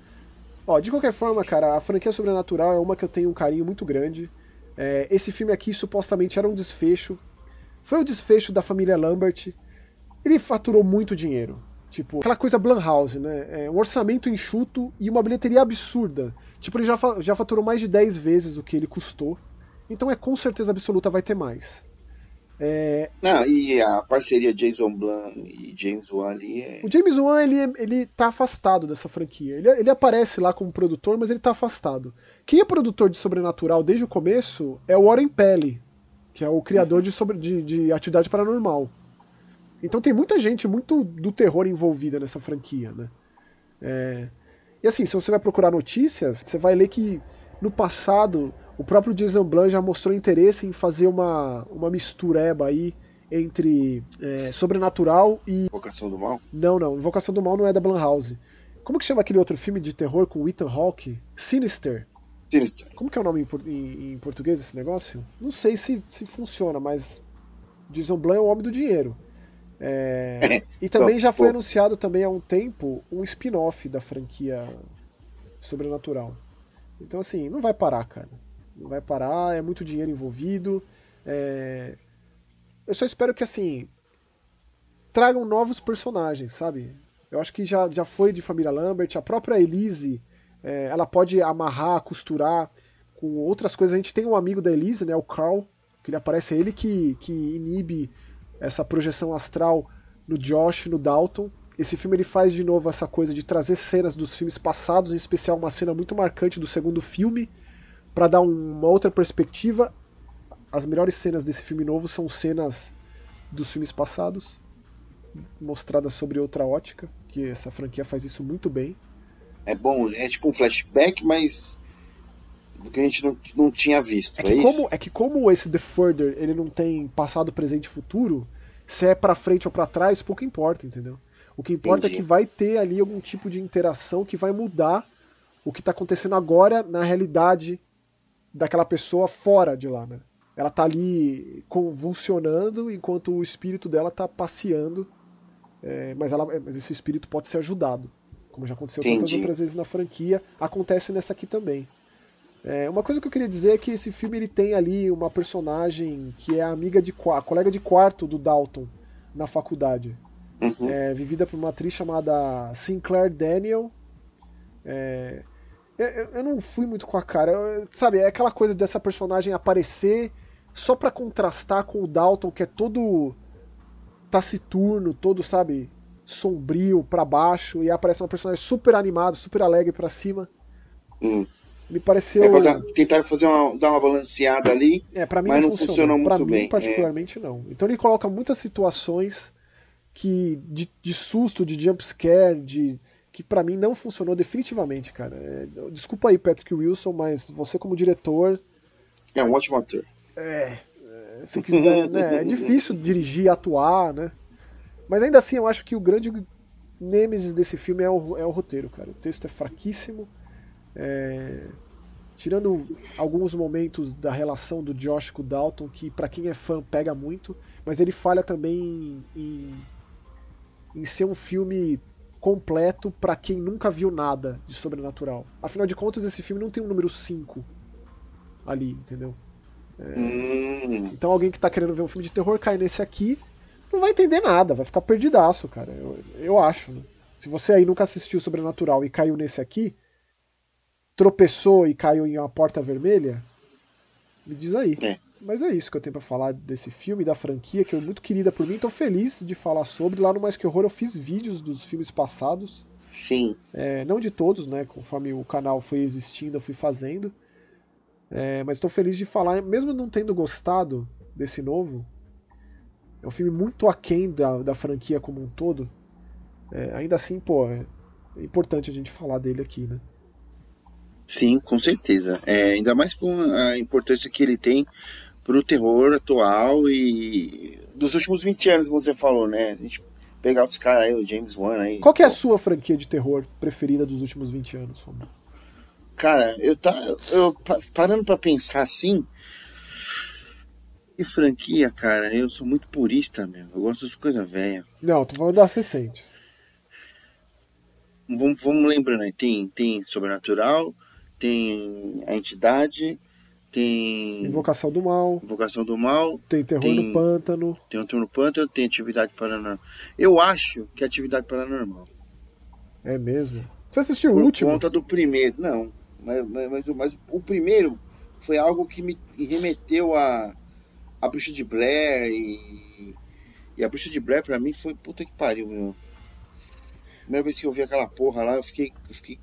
Ó, de qualquer forma, cara, a franquia Sobrenatural é uma que eu tenho um carinho muito grande. É, esse filme aqui supostamente era um desfecho. Foi o desfecho da família Lambert. Ele faturou muito dinheiro. Tipo, aquela coisa Blumhouse, né? É, um orçamento enxuto e uma bilheteria absurda. Tipo, ele já, fa- já faturou mais de 10 vezes o que ele custou. Então é com certeza absoluta vai ter mais. É, Não, e a parceria Jason Blum e James Wan ali é. O James Wan, ele, ele tá afastado dessa franquia. Ele, ele aparece lá como produtor, mas ele tá afastado. Quem é produtor de Sobrenatural desde o começo é o Warren Pelly, que é o criador de, sobre, de, de Atividade Paranormal. Então tem muita gente muito do terror envolvida nessa franquia, né? É, E assim, se você vai procurar notícias, você vai ler que no passado o próprio Jason Blum já mostrou interesse em fazer uma, uma mistureba aí entre é, Sobrenatural e Vocação do Mal? não, não. Invocação do Mal não é da Blumhouse. Como que chama aquele outro filme de terror com o Ethan Hawke? Sinister. Sinister. Como que é o nome em, em- em português desse negócio? Não sei se, se funciona, mas Jason Blum é o homem do dinheiro. É, e também já foi anunciado também há um tempo um spin-off da franquia Sobrenatural. Então assim, não vai parar, cara. Não vai parar, é muito dinheiro envolvido. é, eu só espero que assim tragam novos personagens, sabe? Eu acho que já, já foi de família Lambert, a própria Elise, é, ela pode amarrar, costurar com outras coisas. A gente tem um amigo da Elise, né, o Carl, que ele aparece, é ele que, que inibe essa projeção astral no Josh, no Dalton. Esse filme ele faz de novo essa coisa de trazer cenas dos filmes passados, em especial uma cena muito marcante do segundo filme, para dar uma outra perspectiva. As melhores cenas desse filme novo são cenas dos filmes passados, mostradas sobre outra ótica, que essa franquia faz isso muito bem. É bom, é tipo um flashback, mas do que a gente não, não tinha visto. É que, é como, é que como esse The Further ele não tem passado, presente e futuro, se é para frente ou para trás, pouco importa, entendeu? O que importa Entendi. é que vai ter ali algum tipo de interação que vai mudar o que está acontecendo agora na realidade daquela pessoa fora de lá, né? Ela tá ali convulsionando enquanto o espírito dela tá passeando, é, mas, ela, mas esse espírito pode ser ajudado, como já aconteceu Entendi. tantas outras vezes na franquia, acontece nessa aqui também. É, uma coisa que eu queria dizer é que esse filme ele tem ali uma personagem que é a amiga de a colega de quarto do Dalton na faculdade, uhum. é, vivida por uma atriz chamada Sinclair Daniel. É, eu, eu, não fui muito com a cara, eu, sabe? É aquela coisa dessa personagem aparecer só para contrastar com o Dalton que é todo taciturno, todo sabe sombrio para baixo e aparece uma personagem super animada, super alegre para cima. Uhum. Me pareceu. É pra tentar fazer uma, dar uma balanceada ali. É, para mim mas não, não funcionou, muito pra bem. Mim, particularmente, é. não. Então ele coloca muitas situações que de, de susto, de jumpscare, de que para mim não funcionou definitivamente, cara. É, desculpa aí, Patrick Wilson, mas você como diretor. É um ótimo ator. É. é se quiser, né, é difícil dirigir, atuar, né? Mas ainda assim, eu acho que o grande nêmesis desse filme é o, é o roteiro, cara. O texto é fraquíssimo. É, tirando alguns momentos da relação do Josh com o Dalton, que para quem é fã pega muito, mas ele falha também em, em ser um filme completo para quem nunca viu nada de sobrenatural. Afinal de contas, esse filme não tem um número 5 ali, entendeu? É, hum. Então alguém que tá querendo ver um filme de terror cai nesse aqui, não vai entender nada, vai ficar perdidaço, cara. Eu, eu acho, né? Se você aí nunca assistiu Sobrenatural e caiu nesse aqui, tropeçou e caiu em uma porta vermelha? Me diz aí. É. Mas é isso que eu tenho para falar desse filme, da franquia, que é muito querida por mim. Tô feliz de falar sobre. Lá no Mais Que Horror eu fiz vídeos dos filmes passados. Sim. É, não de todos, né? Conforme o canal foi existindo, eu fui fazendo. É, mas estou feliz de falar, mesmo não tendo gostado desse novo. É um filme muito aquém da, da franquia como um todo. É, ainda assim, pô, é importante a gente falar dele aqui, né? Sim, com certeza. É, ainda mais com a importância que ele tem para o terror atual e dos últimos 20 anos, como você falou, né? A gente pegar os caras aí, o James Wan aí. Qual que é a sua franquia de terror preferida dos últimos 20 anos, Fomar? Cara, eu tá eu parando para pensar assim, e franquia, cara, eu sou muito purista mesmo. Eu gosto das coisas velhas. Não, tô falando das recentes. Vamos, vamos lembrando aí, tem, tem Sobrenatural, tem a entidade, tem. Invocação do Mal. Invocação do Mal. Tem Terror tem, no Pântano. Tem o Terror no Pântano, tem Atividade Paranormal. Eu acho que é Atividade Paranormal. É mesmo? Você assistiu Por o último? Por conta do primeiro. Não. Mas, mas, mas, mas, o primeiro foi algo que me remeteu a. A Bruxa de Blair e. E a Bruxa de Blair pra mim foi puta que pariu, meu. Primeira vez que eu vi aquela porra lá, eu fiquei, eu fiquei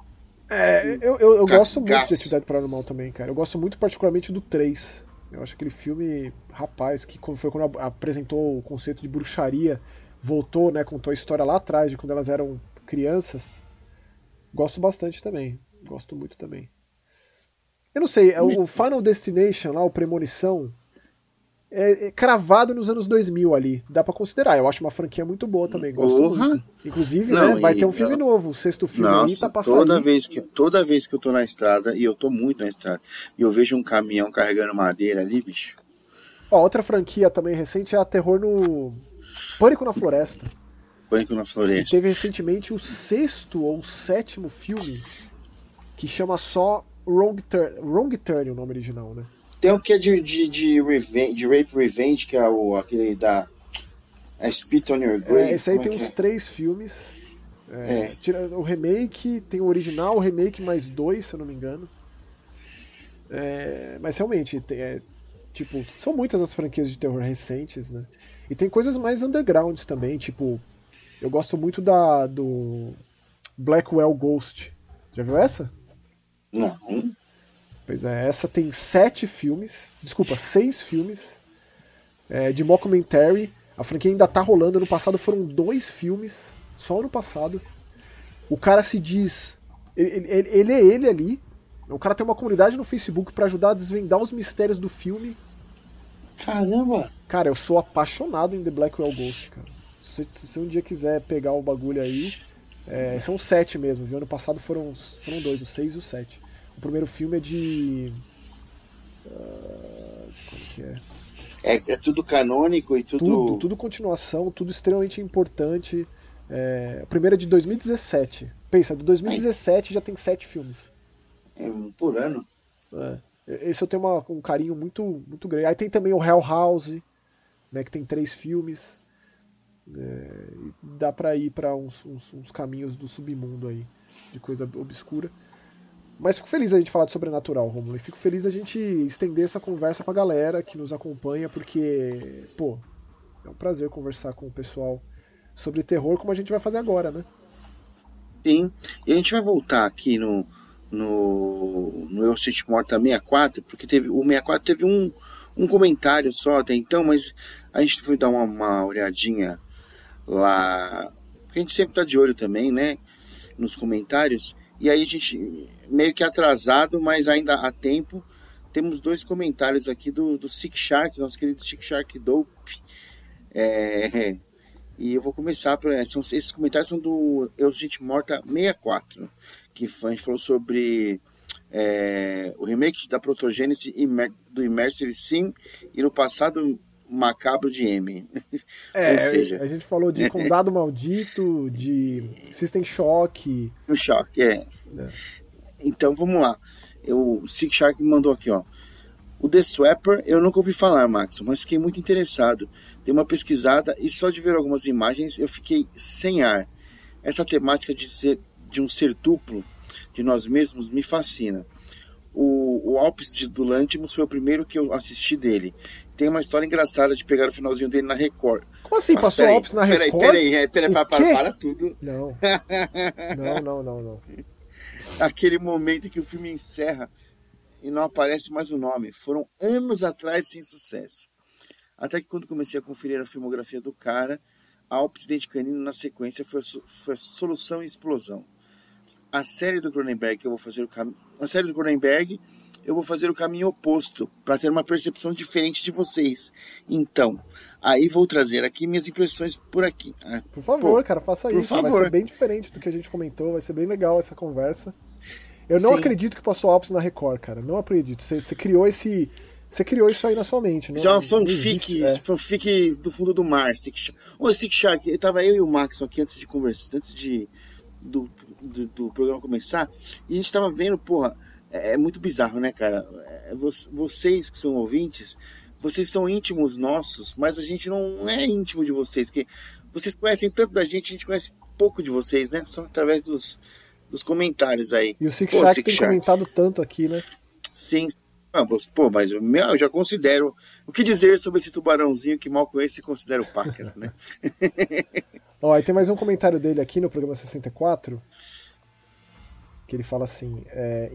é, eu, eu, eu gosto muito de Atividade Paranormal também, cara. Eu gosto muito particularmente do 3. Eu acho aquele filme, rapaz, que foi quando apresentou o conceito de bruxaria, voltou, né, contou a história lá atrás, de quando elas eram crianças. Gosto bastante também. Gosto muito também. Eu não sei, é o Final Destination lá, o Premonição, é, é, cravado nos anos 2000 ali. Dá para considerar. Eu acho uma franquia muito boa também. Gosto Porra. muito. Inclusive, não, né, vai ter um filme novo. O sexto filme nossa, ali tá passando. Toda vez, que, toda vez que eu tô na estrada, e eu tô muito na estrada, e eu vejo um caminhão carregando madeira ali, bicho. Ó, outra franquia também recente é a Terror no. Pânico na Floresta. Pânico na Floresta. E teve recentemente o sexto ou sétimo filme que chama só Wrong Turn. Wrong Turn o nome original, né? Tem um que é de, de, de, revenge, de Rape Revenge, que é o, aquele da. É Spit on Your Grave. É, esse aí como tem é uns é? três filmes. É, É. tira- o remake, tem o original, o remake mais dois, se eu não me engano. É, mas realmente, tem- é, tipo, são muitas as franquias de terror recentes, né? E tem coisas mais undergrounds também, tipo, eu gosto muito da do Blackwell Ghost. Já viu essa? Não. Pois é, essa tem sete filmes, desculpa, seis filmes é, de mockumentary. A franquia ainda tá rolando. Ano passado foram dois filmes, só ano passado. O cara se diz. Ele, ele- ele é ele ali. O cara tem uma comunidade no Facebook pra ajudar a desvendar os mistérios do filme. Caramba! Cara, eu sou apaixonado em The Blackwell Ghost, cara. Se você, se você um dia quiser pegar o bagulho aí, é, são sete mesmo, viu? Ano passado foram, foram dois, o seis e o sete. O primeiro filme é de. ah, como que é? É, é tudo canônico e tudo. Tudo, tudo continuação, tudo extremamente importante. É, o primeiro é de 2017. Pensa, de 2017 já tem sete filmes. É um por ano. É. Esse eu tenho uma- um carinho muito, muito grande. Aí tem também o Hell House, né, que tem três filmes. É, dá pra ir pra uns, uns- uns caminhos do submundo aí, de coisa obscura. Mas fico feliz a gente falar de sobrenatural, Romulo. E fico feliz a gente estender essa conversa pra galera que nos acompanha, porque, pô, é um prazer conversar com o pessoal sobre terror, como a gente vai fazer agora, né? Sim. E a gente vai voltar aqui no. No, no Eu Street Morta 64, porque teve, o 64 teve um, um comentário só até então, mas a gente foi dar uma, uma olhadinha lá. Porque a gente sempre tá de olho também, né? Nos comentários. E aí a gente, meio que atrasado, mas ainda há tempo, temos dois comentários aqui do, do Sick Shark, nosso querido Sick Shark Dope. É, e eu vou começar. Pra, são, esses comentários são do Eu Gente Morta 64, que a gente falou sobre é, o remake da Protogênese do Immersive Sim e no passado macabro de M. É, Ou seja- a gente falou de Condado Maldito, de System Shock. Um choque, é. É. Então vamos lá. Eu, o Sick Shark me mandou aqui, ó. O The Swapper eu nunca ouvi falar, Max, mas fiquei muito interessado. Dei uma pesquisada e só de ver algumas imagens eu fiquei sem ar. Essa temática de, ser, de um ser duplo de nós mesmos me fascina. O, o Alpes de, do Lantimos foi o primeiro que eu assisti dele. Tem uma história engraçada de pegar o finalzinho dele na Record. Como assim? Mas Passou peraí, Alpes na peraí, Record? Peraí, peraí, peraí, O para, para, para tudo. Não. Não, não, não, não. aquele momento que o filme encerra e não aparece mais o nome. Foram anos atrás sem sucesso. Até que quando comecei a conferir a filmografia do cara, Alpes Dente Canino na sequência foi foi solução e explosão. A série do Cronenberg eu vou fazer o caminho. A série do Cronenberg eu vou fazer o caminho oposto para ter uma percepção diferente de vocês. Então, aí vou trazer aqui minhas impressões por aqui. Ah, Por favor, Pô, cara, faça por isso. Vai favor. ser bem diferente do que a gente comentou, vai ser bem legal essa conversa. Eu não Sim. acredito que passou Alpes na Record, cara. Não acredito. Você, você criou esse. Você criou isso aí na sua mente. Isso é uma fanfic, existe, é. fanfic do fundo do mar. Shark. Ô, Sick Shark, eu tava eu e o Max aqui antes de conversar, antes de, do, do, do programa começar, e a gente tava vendo, porra, é, é muito bizarro, né, cara? É, vo- vocês que são ouvintes, vocês são íntimos nossos, mas a gente não é íntimo de vocês, porque vocês conhecem tanto da gente, a gente conhece pouco de vocês, né? Só através dos, dos comentários aí. E o Six Pô, Shack tem comentado tanto aqui, né? Sim. Ah, pô, mas eu já considero. O que dizer sobre esse tubarãozinho que mal conheço e considero pacas, né? Ó, aí tem mais um comentário dele aqui no programa 64. Que ele fala assim: é,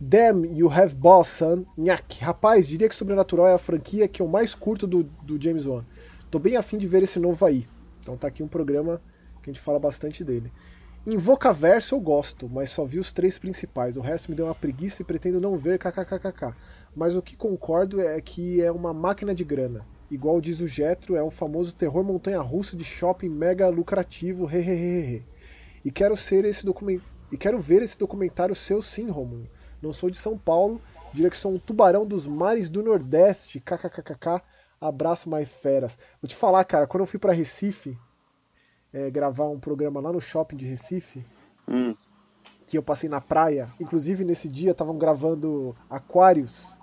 damn, you have boss, son. Nhaque, rapaz, diria que Sobrenatural é a franquia que eu mais curto do, do James Wan. Tô bem afim de ver esse novo aí. Então tá aqui um programa que a gente fala bastante dele. Invocaverso eu gosto, mas só vi os três principais. O resto me deu uma preguiça e pretendo não ver kkkk. Mas o que concordo é que é uma máquina de grana. Igual diz o Jetro, é o famoso terror montanha-russa de shopping mega lucrativo, hehehehe. E quero ser esse document... e quero ver esse documentário seu sim, Romulo. Não sou de São Paulo, diria que sou um tubarão dos mares do Nordeste, kkkk. Abraço mais feras. Vou te falar, cara, quando eu fui pra Recife é, gravar um programa lá no shopping de Recife, Hum, que eu passei na praia, inclusive nesse dia estavam gravando Aquários.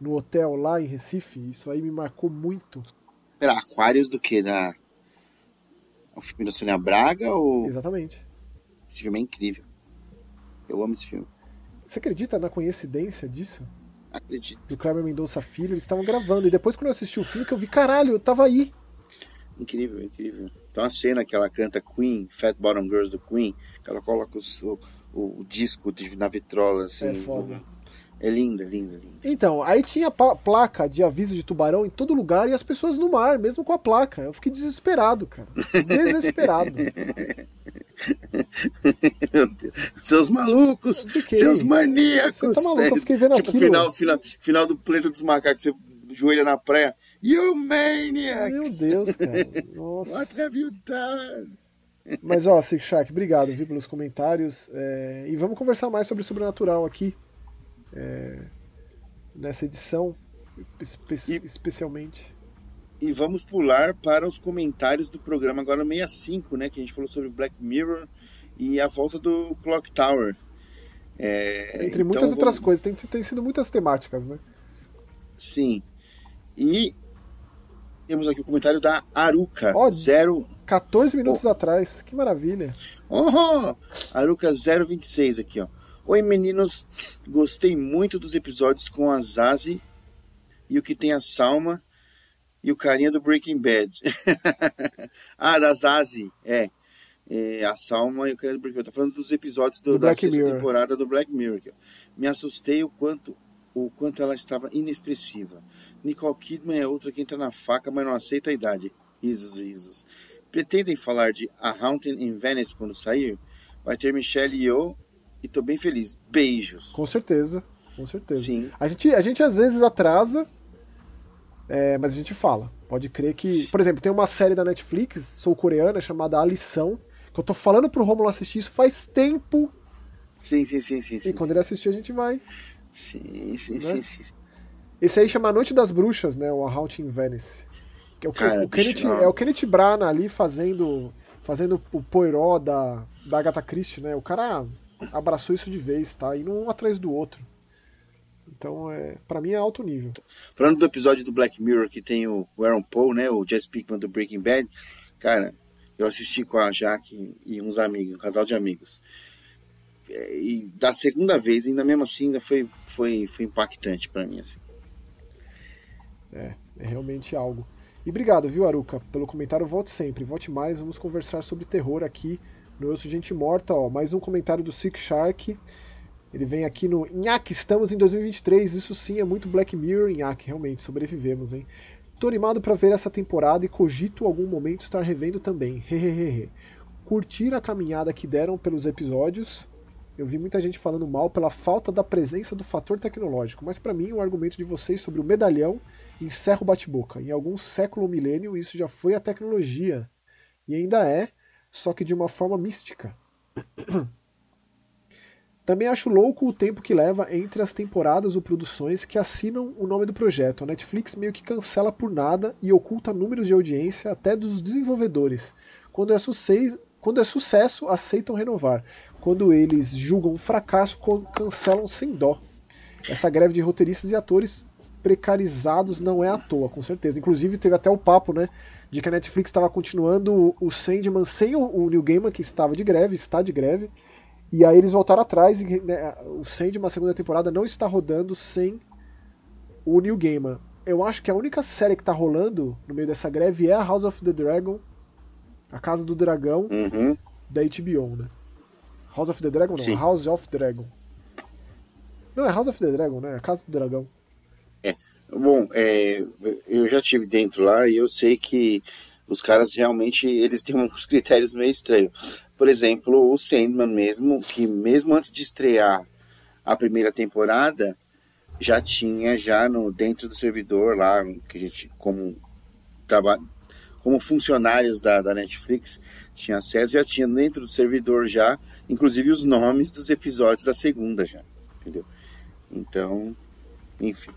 no hotel lá em Recife. Isso aí me marcou muito. Pera, Aquários do que? Da... O filme da Sônia Braga ou. Exatamente. Esse filme é incrível. Eu amo esse filme. Você acredita na coincidência disso? Acredito. Do Kleber Mendonça Filho, eles estavam gravando. E depois, quando eu assisti o filme, que eu vi, caralho, eu tava aí. Incrível, incrível. Então a cena que ela canta Queen, Fat Bottom Girls do Queen, que ela coloca o, o, o disco de, na vitrola, assim. É foda. É linda, linda, linda. Então, aí tinha placa de aviso de tubarão em todo lugar e as pessoas no mar, mesmo com a placa. Eu fiquei desesperado, cara. Desesperado. Meu Deus. Seus malucos, seus maníacos. Você tá maluco? Eu fiquei vendo tipo, aquilo. final, final, final do Planeta dos Macacos, você joelha na praia. You maniacs! Meu Deus, cara. Nossa. What have you done? Mas ó, Sick Shark, obrigado viu, pelos comentários. é, e vamos conversar mais sobre o sobrenatural aqui. É, nessa edição, espe- E- especialmente. E vamos pular para os comentários do programa agora 65, né? Que a gente falou sobre Black Mirror e a volta do Clock Tower. É, Entre então muitas vamos- outras coisas, tem, tem sido muitas temáticas, né? Sim. E temos aqui o comentário da Aruka, Ó, zero 14 minutos atrás, que maravilha. Oh, Aruca 026 aqui, ó. Oi, meninos. Gostei muito dos episódios com a Zazie e o que tem a Salma e o carinha do Breaking Bad. ah, da Zazie, é. É, a Salma e o carinha do Breaking Bad. Tô falando dos episódios do- Do da sexta Mirror. temporada do Black Mirror. Me assustei o quanto o quanto ela estava inexpressiva. Nicole Kidman é outra que entra na faca, mas não aceita a idade. Isos, isos. Pretendem falar de A Haunting in Venice quando sair? Vai ter Michelle Yeoh e tô bem feliz. Beijos. Com certeza, com certeza. Sim. A gente, a gente às vezes atrasa, é, mas a gente fala. Pode crer que. Por exemplo, tem uma série da Netflix, sul-coreana, chamada A Lição, que eu tô falando pro Romulo assistir isso faz tempo, Sim, sim, sim, sim. e Sim, quando ele assistir a gente vai. sim, sim, Né? sim, sim. Esse aí chama A Noite das Bruxas, né? O A Haunting in Venice. Que é o, Cara, o Kenneth, é o Kenneth Branagh ali fazendo, fazendo o Poirot da, da Agatha Christie, né? O cara abraçou isso de vez, tá? Indo um atrás do outro. Então, é, para mim é alto nível. Falando do episódio do Black Mirror que tem o Aaron Paul, né? O Jesse Pinkman do Breaking Bad. Cara, eu assisti com a Jaque e uns amigos, um casal de amigos. É, E da segunda vez, ainda mesmo assim, ainda foi, foi, foi impactante pra mim, assim. É, é realmente algo. E obrigado, viu, Aruca, pelo comentário. Volte sempre, volte mais. Vamos conversar sobre terror aqui no Sou Gente Morta. Ó, mais um comentário do Sick Shark. Ele vem aqui no Nhaque, estamos em 2023. Isso sim é muito Black Mirror, Nhaque. Realmente, sobrevivemos, hein? Tô animado pra ver essa temporada e cogito algum momento estar revendo também. Hehehehe. Curtir a caminhada que deram pelos episódios. Eu vi muita gente falando mal pela falta da presença do fator tecnológico, mas pra mim o argumento de vocês sobre o medalhão encerra o bate-boca. Em algum século ou milênio, isso já foi a tecnologia. E ainda é, só que de uma forma mística. Também acho louco o tempo que leva entre as temporadas ou produções que assinam o nome do projeto. A Netflix meio que cancela por nada e oculta números de audiência até dos desenvolvedores. Quando é, sucesso, quando é sucesso, aceitam renovar. Quando eles julgam um fracasso, cancelam sem dó. Essa greve de roteiristas e atores precarizados não é à toa, com certeza. Inclusive teve até o papo, né, de que a Netflix estava continuando o- Sandman sem o, o Neil Gaiman, que estava de greve, está de greve. E aí eles voltaram atrás e né, o Sandman, a segunda temporada, não está rodando sem o Neil Gaiman. Eu acho que a única série que está rolando no meio dessa greve é a House of the Dragon, a Casa do Dragão, Uhum. da HBO, né? House of the Dragon não, Sim. House of Dragon. Não, é House of the Dragon, né? A Casa do Dragão. Bom, é, eu já tive dentro lá e eu sei que os caras realmente eles têm uns critérios meio estranhos. Por exemplo, o Sandman mesmo, que mesmo antes de estrear a primeira temporada, já tinha já no dentro do servidor lá que a gente como trabalho como funcionários da, da Netflix tinha acesso, já tinha dentro do servidor já, inclusive os nomes dos episódios da segunda já, entendeu? Então, enfim,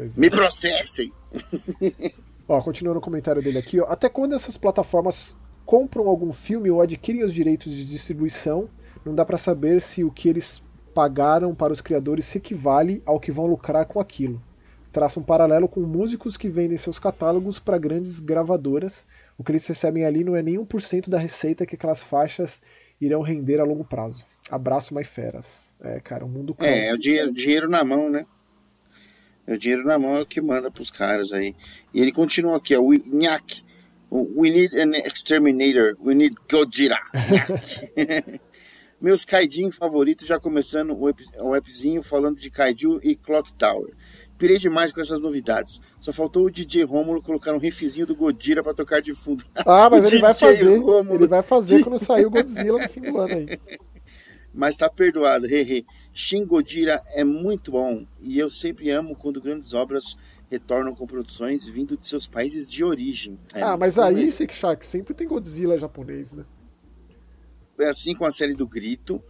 Pois é. me processem. Ó, continuando o comentário dele aqui, ó. Até quando essas plataformas compram algum filme ou adquirem os direitos de distribuição, não dá pra saber se o que eles pagaram para os criadores se equivale ao que vão lucrar com aquilo. traça um paralelo com músicos que vendem seus catálogos para grandes gravadoras. O que eles recebem ali não é nem 1% da receita que aquelas faixas irão render a longo prazo. Abraço, mais feras. É, cara, o mundo. É, é o dinheiro, dinheiro na mão, né? É o dinheiro na mão é o que manda pros caras aí. E ele continua aqui, ó, o Nhaque. We need an exterminator. We need Godzilla. Meus Kaidin favoritos, já começando o, ep o appzinho falando de Kaiju e Clock Tower. Pirei demais com essas novidades. Só faltou o DJ Rômulo colocar um riffzinho do Godzilla para tocar de fundo. Ah, mas ele vai fazer. Rômulo. Ele vai fazer quando sair o Godzilla no fim do ano aí. Mas tá perdoado, hehe. Shin Godzilla é muito bom e eu sempre amo quando grandes obras retornam com produções vindo de seus países de origem. É ah, mas aí, Sick Shark, sempre tem Godzilla japonês, né? É assim com a série do Grito,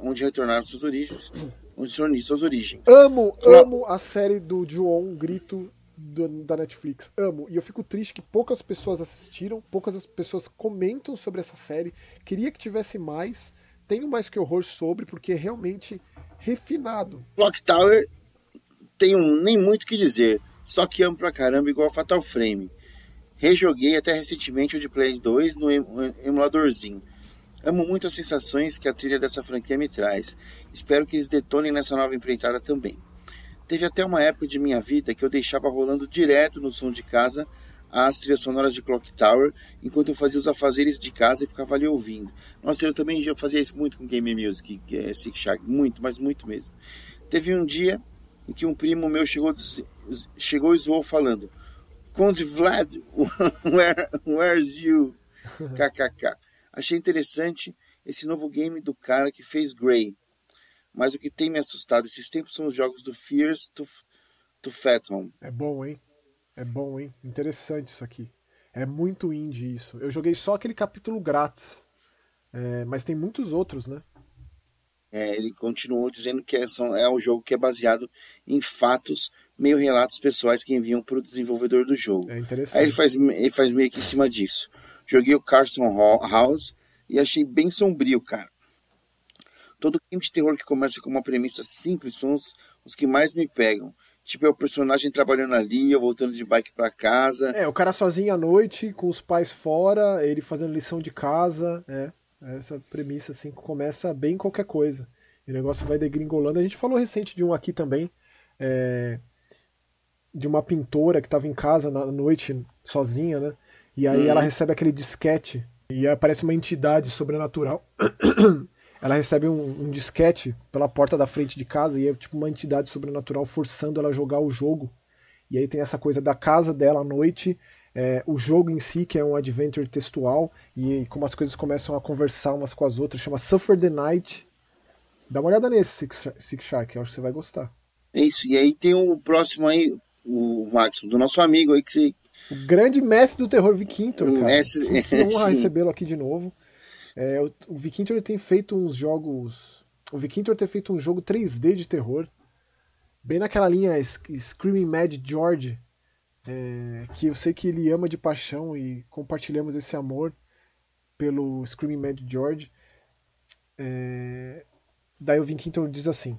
onde, retornaram suas origens, onde se uniram suas origens. Amo, amo a série do Ju-On Grito do, da Netflix. Amo. E eu fico triste que poucas pessoas assistiram, poucas pessoas comentam sobre essa série. Queria que tivesse mais. Tenho mais que horror sobre, porque é realmente refinado. Clock Tower tenho nem muito o que dizer, só que amo pra caramba igual Fatal Frame. Rejoguei até recentemente o de Play 2 no emuladorzinho. Amo muito as sensações que a trilha dessa franquia me traz. Espero que eles detonem nessa nova empreitada também. Teve até uma época de minha vida que eu deixava rolando direto no som de casa as trilhas sonoras de Clock Tower enquanto eu fazia os afazeres de casa e ficava ali ouvindo. Nossa, eu também já fazia isso muito com Game Music, é, Six Shark, muito, mas muito mesmo. Teve um dia em que um primo meu chegou, chegou e zoou falando Conde Vlad, where, where's you? KKK. Achei interessante esse novo game do cara que fez Grey. Mas o que tem me assustado esses tempos são os jogos do Fears to, to Fathom. É bom, hein? É bom, hein? Interessante isso aqui. É muito indie isso. Eu joguei só aquele capítulo grátis. É, mas tem muitos outros, né? É, ele continuou dizendo que é, são, é um jogo que é baseado em fatos, meio relatos pessoais que enviam para o desenvolvedor do jogo. É interessante. Aí ele faz, ele faz meio que em cima disso. Joguei o Carson House e achei bem sombrio, cara. Todo game de terror que começa com uma premissa simples são os, os que mais me pegam. Tipo, é o personagem trabalhando ali, eu voltando de bike para casa. É, o cara sozinho à noite, com os pais fora, ele fazendo lição de casa, é. Essa premissa, assim, começa bem qualquer coisa. E o negócio vai degringolando. A gente falou recente de um aqui também, é, de uma pintora que estava em casa na noite, sozinha, né? E aí hum. ela recebe aquele disquete, e aparece uma entidade sobrenatural. ela recebe um, um, disquete pela porta da frente de casa, e é tipo uma entidade sobrenatural forçando ela a jogar o jogo. E aí tem essa coisa da casa dela à noite é, o jogo em si, que é um adventure textual, e como as coisas começam a conversar umas com as outras, chama Suffer the Night. Dá uma olhada nesse Six, Six Shark, eu acho que você vai gostar. É isso, e aí tem o próximo aí, o Máximo, do nosso amigo aí que você. O grande mestre do terror Vikintor, cara. Mestre... Que honra recebê-lo aqui de novo. É, o, o Vikintor tem feito uns jogos. O Vikintor tem feito um jogo 3D de terror. Bem naquela linha Screaming Mad George, é, que eu sei que ele ama de paixão e compartilhamos esse amor pelo Screaming Mad George. É, daí o Vinkinton diz assim: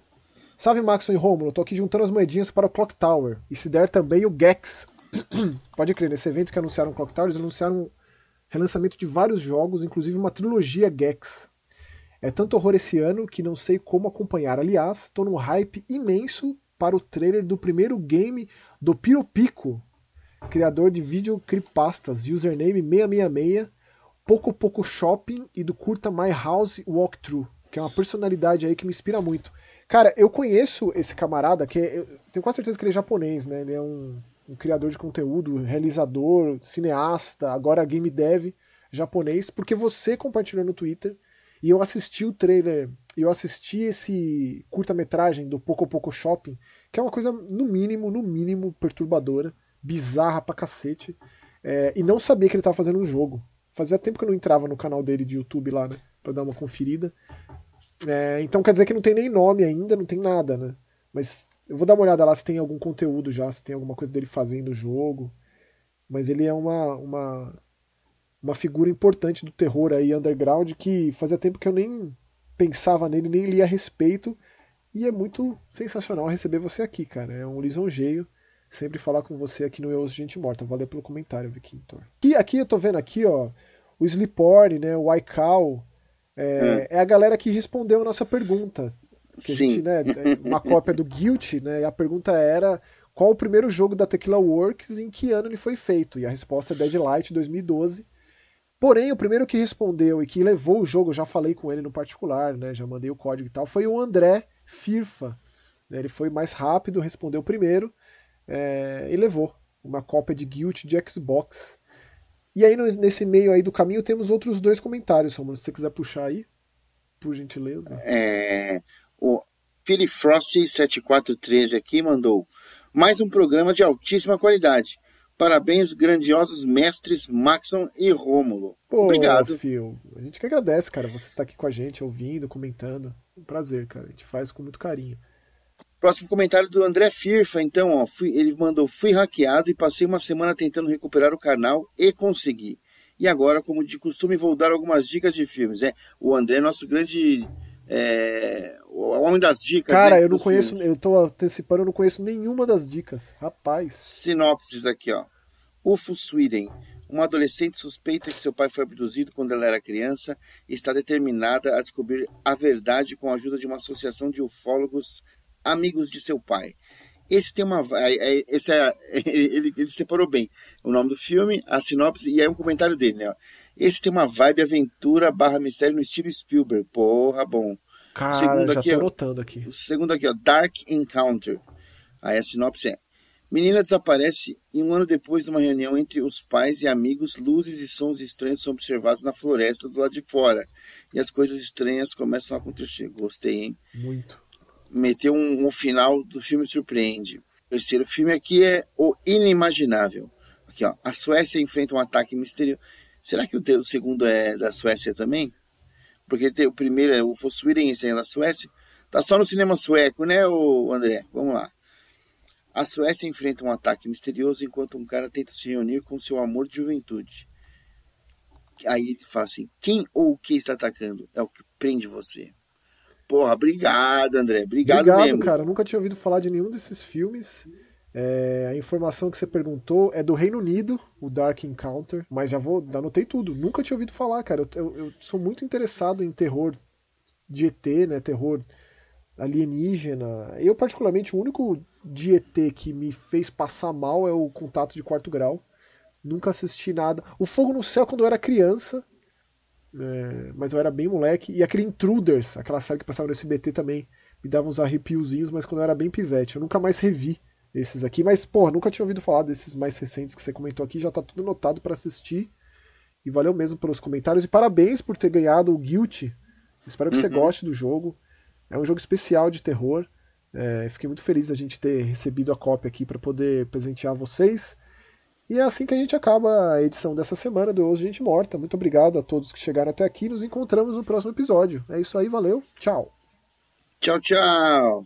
Salve Maxon e Romulo, tô aqui juntando as moedinhas para o Clock Tower. E se der também o Gex. Pode crer, nesse evento que anunciaram o Clock Tower, eles anunciaram relançamento de vários jogos, inclusive uma trilogia Gex. É tanto horror esse ano que não sei como acompanhar. Aliás, tô num hype imenso para o trailer do primeiro game do Piropico, criador de vídeo creepastas, username 666, Poco Poco Shopping e do curta My House Walkthrough, que é uma personalidade aí que me inspira muito. Cara, eu conheço esse camarada, que é, eu tenho quase certeza que ele é japonês, né? Ele é um, um criador de conteúdo, realizador, cineasta, agora game dev japonês, porque você compartilhou no Twitter e eu assisti o trailer, eu assisti esse curta-metragem do Poco Poco Shopping, que é uma coisa, no mínimo, no mínimo, perturbadora bizarra pra cacete. É, e não sabia que ele tava fazendo um jogo. Fazia tempo que eu não entrava no canal dele de YouTube lá, né? Pra dar uma conferida. É, então quer dizer que não tem nem nome ainda, não tem nada, né? Mas eu vou dar uma olhada lá se tem algum conteúdo já, se tem alguma coisa dele fazendo o jogo. Mas ele é uma, uma, uma figura importante do terror aí, underground, que fazia tempo que eu nem pensava nele, nem lia a respeito. E é muito sensacional receber você aqui, cara. É um lisonjeio sempre falar com você aqui no Eu Ouço Gente Morta. Valeu pelo comentário, Victor. E aqui eu tô vendo aqui, ó, o Sleeporn, né, o iCal, é, é. é, a galera que respondeu a nossa pergunta. Que Sim. Gente, né, uma cópia do Guilty, né, e a pergunta era qual o primeiro jogo da Tequila Works e em que ano ele foi feito. E a resposta é Deadlight 2012. Porém, o primeiro que respondeu e que levou o jogo, eu já falei com ele no particular, né, já mandei o código e tal, foi o André Firfa. Né, ele foi mais rápido, respondeu primeiro é, e levou uma cópia de Guilt de Xbox. E aí, nesse meio aí do caminho, temos outros dois comentários, Romulo, se você quiser puxar aí, por gentileza. É, Philly Frost 7413 aqui mandou mais um programa de altíssima qualidade. Parabéns, grandiosos mestres Maxon e Rômulo. Obrigado. Phil, a gente que agradece, cara. Você tá aqui com a gente, ouvindo, comentando. Um prazer, cara. A gente faz com muito carinho. Próximo comentário do André Firfa, então, ó, fui, ele mandou: fui hackeado e passei uma semana tentando recuperar o canal e consegui. E agora, como de costume, vou dar algumas dicas de filmes. É, o André é nosso grande. É, o homem das dicas. Cara, né, eu não conheço, filmes. eu tô antecipando, eu não conheço nenhuma das dicas. Rapaz. Sinopses aqui, ó. UFO Sweden. Uma adolescente suspeita que seu pai foi abduzido quando ela era criança e está determinada a descobrir a verdade com a ajuda de uma associação de ufólogos amigos de seu pai. Esse tem uma. Esse é, ele, ele separou bem o nome do filme, a sinopse e aí um comentário dele, né? Esse tem uma vibe aventura barra mistério no estilo Spielberg. Porra, bom. Cara, segundo aqui, ó, aqui. O segundo aqui, ó, Dark Encounter. Aí a sinopse é: Menina desaparece e um ano depois de uma reunião entre os pais e amigos, luzes e sons estranhos são observados na floresta do lado de fora. E as coisas estranhas começam a acontecer. Gostei, hein? Muito meteu um, um final do filme surpreende. O terceiro filme aqui é O Inimaginável. Aqui, ó. A Suécia enfrenta um ataque misterioso. Será que o, segundo é da Suécia também? Porque o primeiro é o Fossweden, esse é da Suécia. Tá só no cinema sueco, né, o André? Vamos lá. A Suécia enfrenta um ataque misterioso enquanto um cara tenta se reunir com seu amor de juventude. Aí ele fala assim: quem ou o que está atacando é o que prende você. Porra, obrigado, André. Obrigado, obrigado mesmo. cara. Nunca tinha ouvido falar de nenhum desses filmes. É, a informação que você perguntou é do Reino Unido, o Dark Encounter, mas já vou, anotei tudo. Nunca tinha ouvido falar, cara. Eu, eu, eu sou muito interessado em terror de ET, né? Terror alienígena. Eu, particularmente, o único de ET que me fez passar mal é o Contato de Quarto Grau. Nunca assisti nada. O Fogo no Céu, quando eu era criança, é, mas eu era bem moleque. E aquele Intruders, aquela série que passava no SBT também, me dava uns arrepiozinhos, mas quando eu era bem pivete. Eu nunca mais revi esses aqui. Mas, pô, nunca tinha ouvido falar desses mais recentes que você comentou aqui. Já tá tudo anotado para assistir. E valeu mesmo pelos comentários. E parabéns por ter ganhado o Guilty. Espero que uhum. você goste do jogo. É um jogo especial de terror. É, fiquei muito feliz a gente ter recebido a cópia aqui para poder presentear vocês. E é assim que a gente acaba a edição dessa semana do Hoje Gente Morta. Muito obrigado a todos que chegaram até aqui. Nos encontramos no próximo episódio. É isso aí, valeu. Tchau. Tchau, tchau.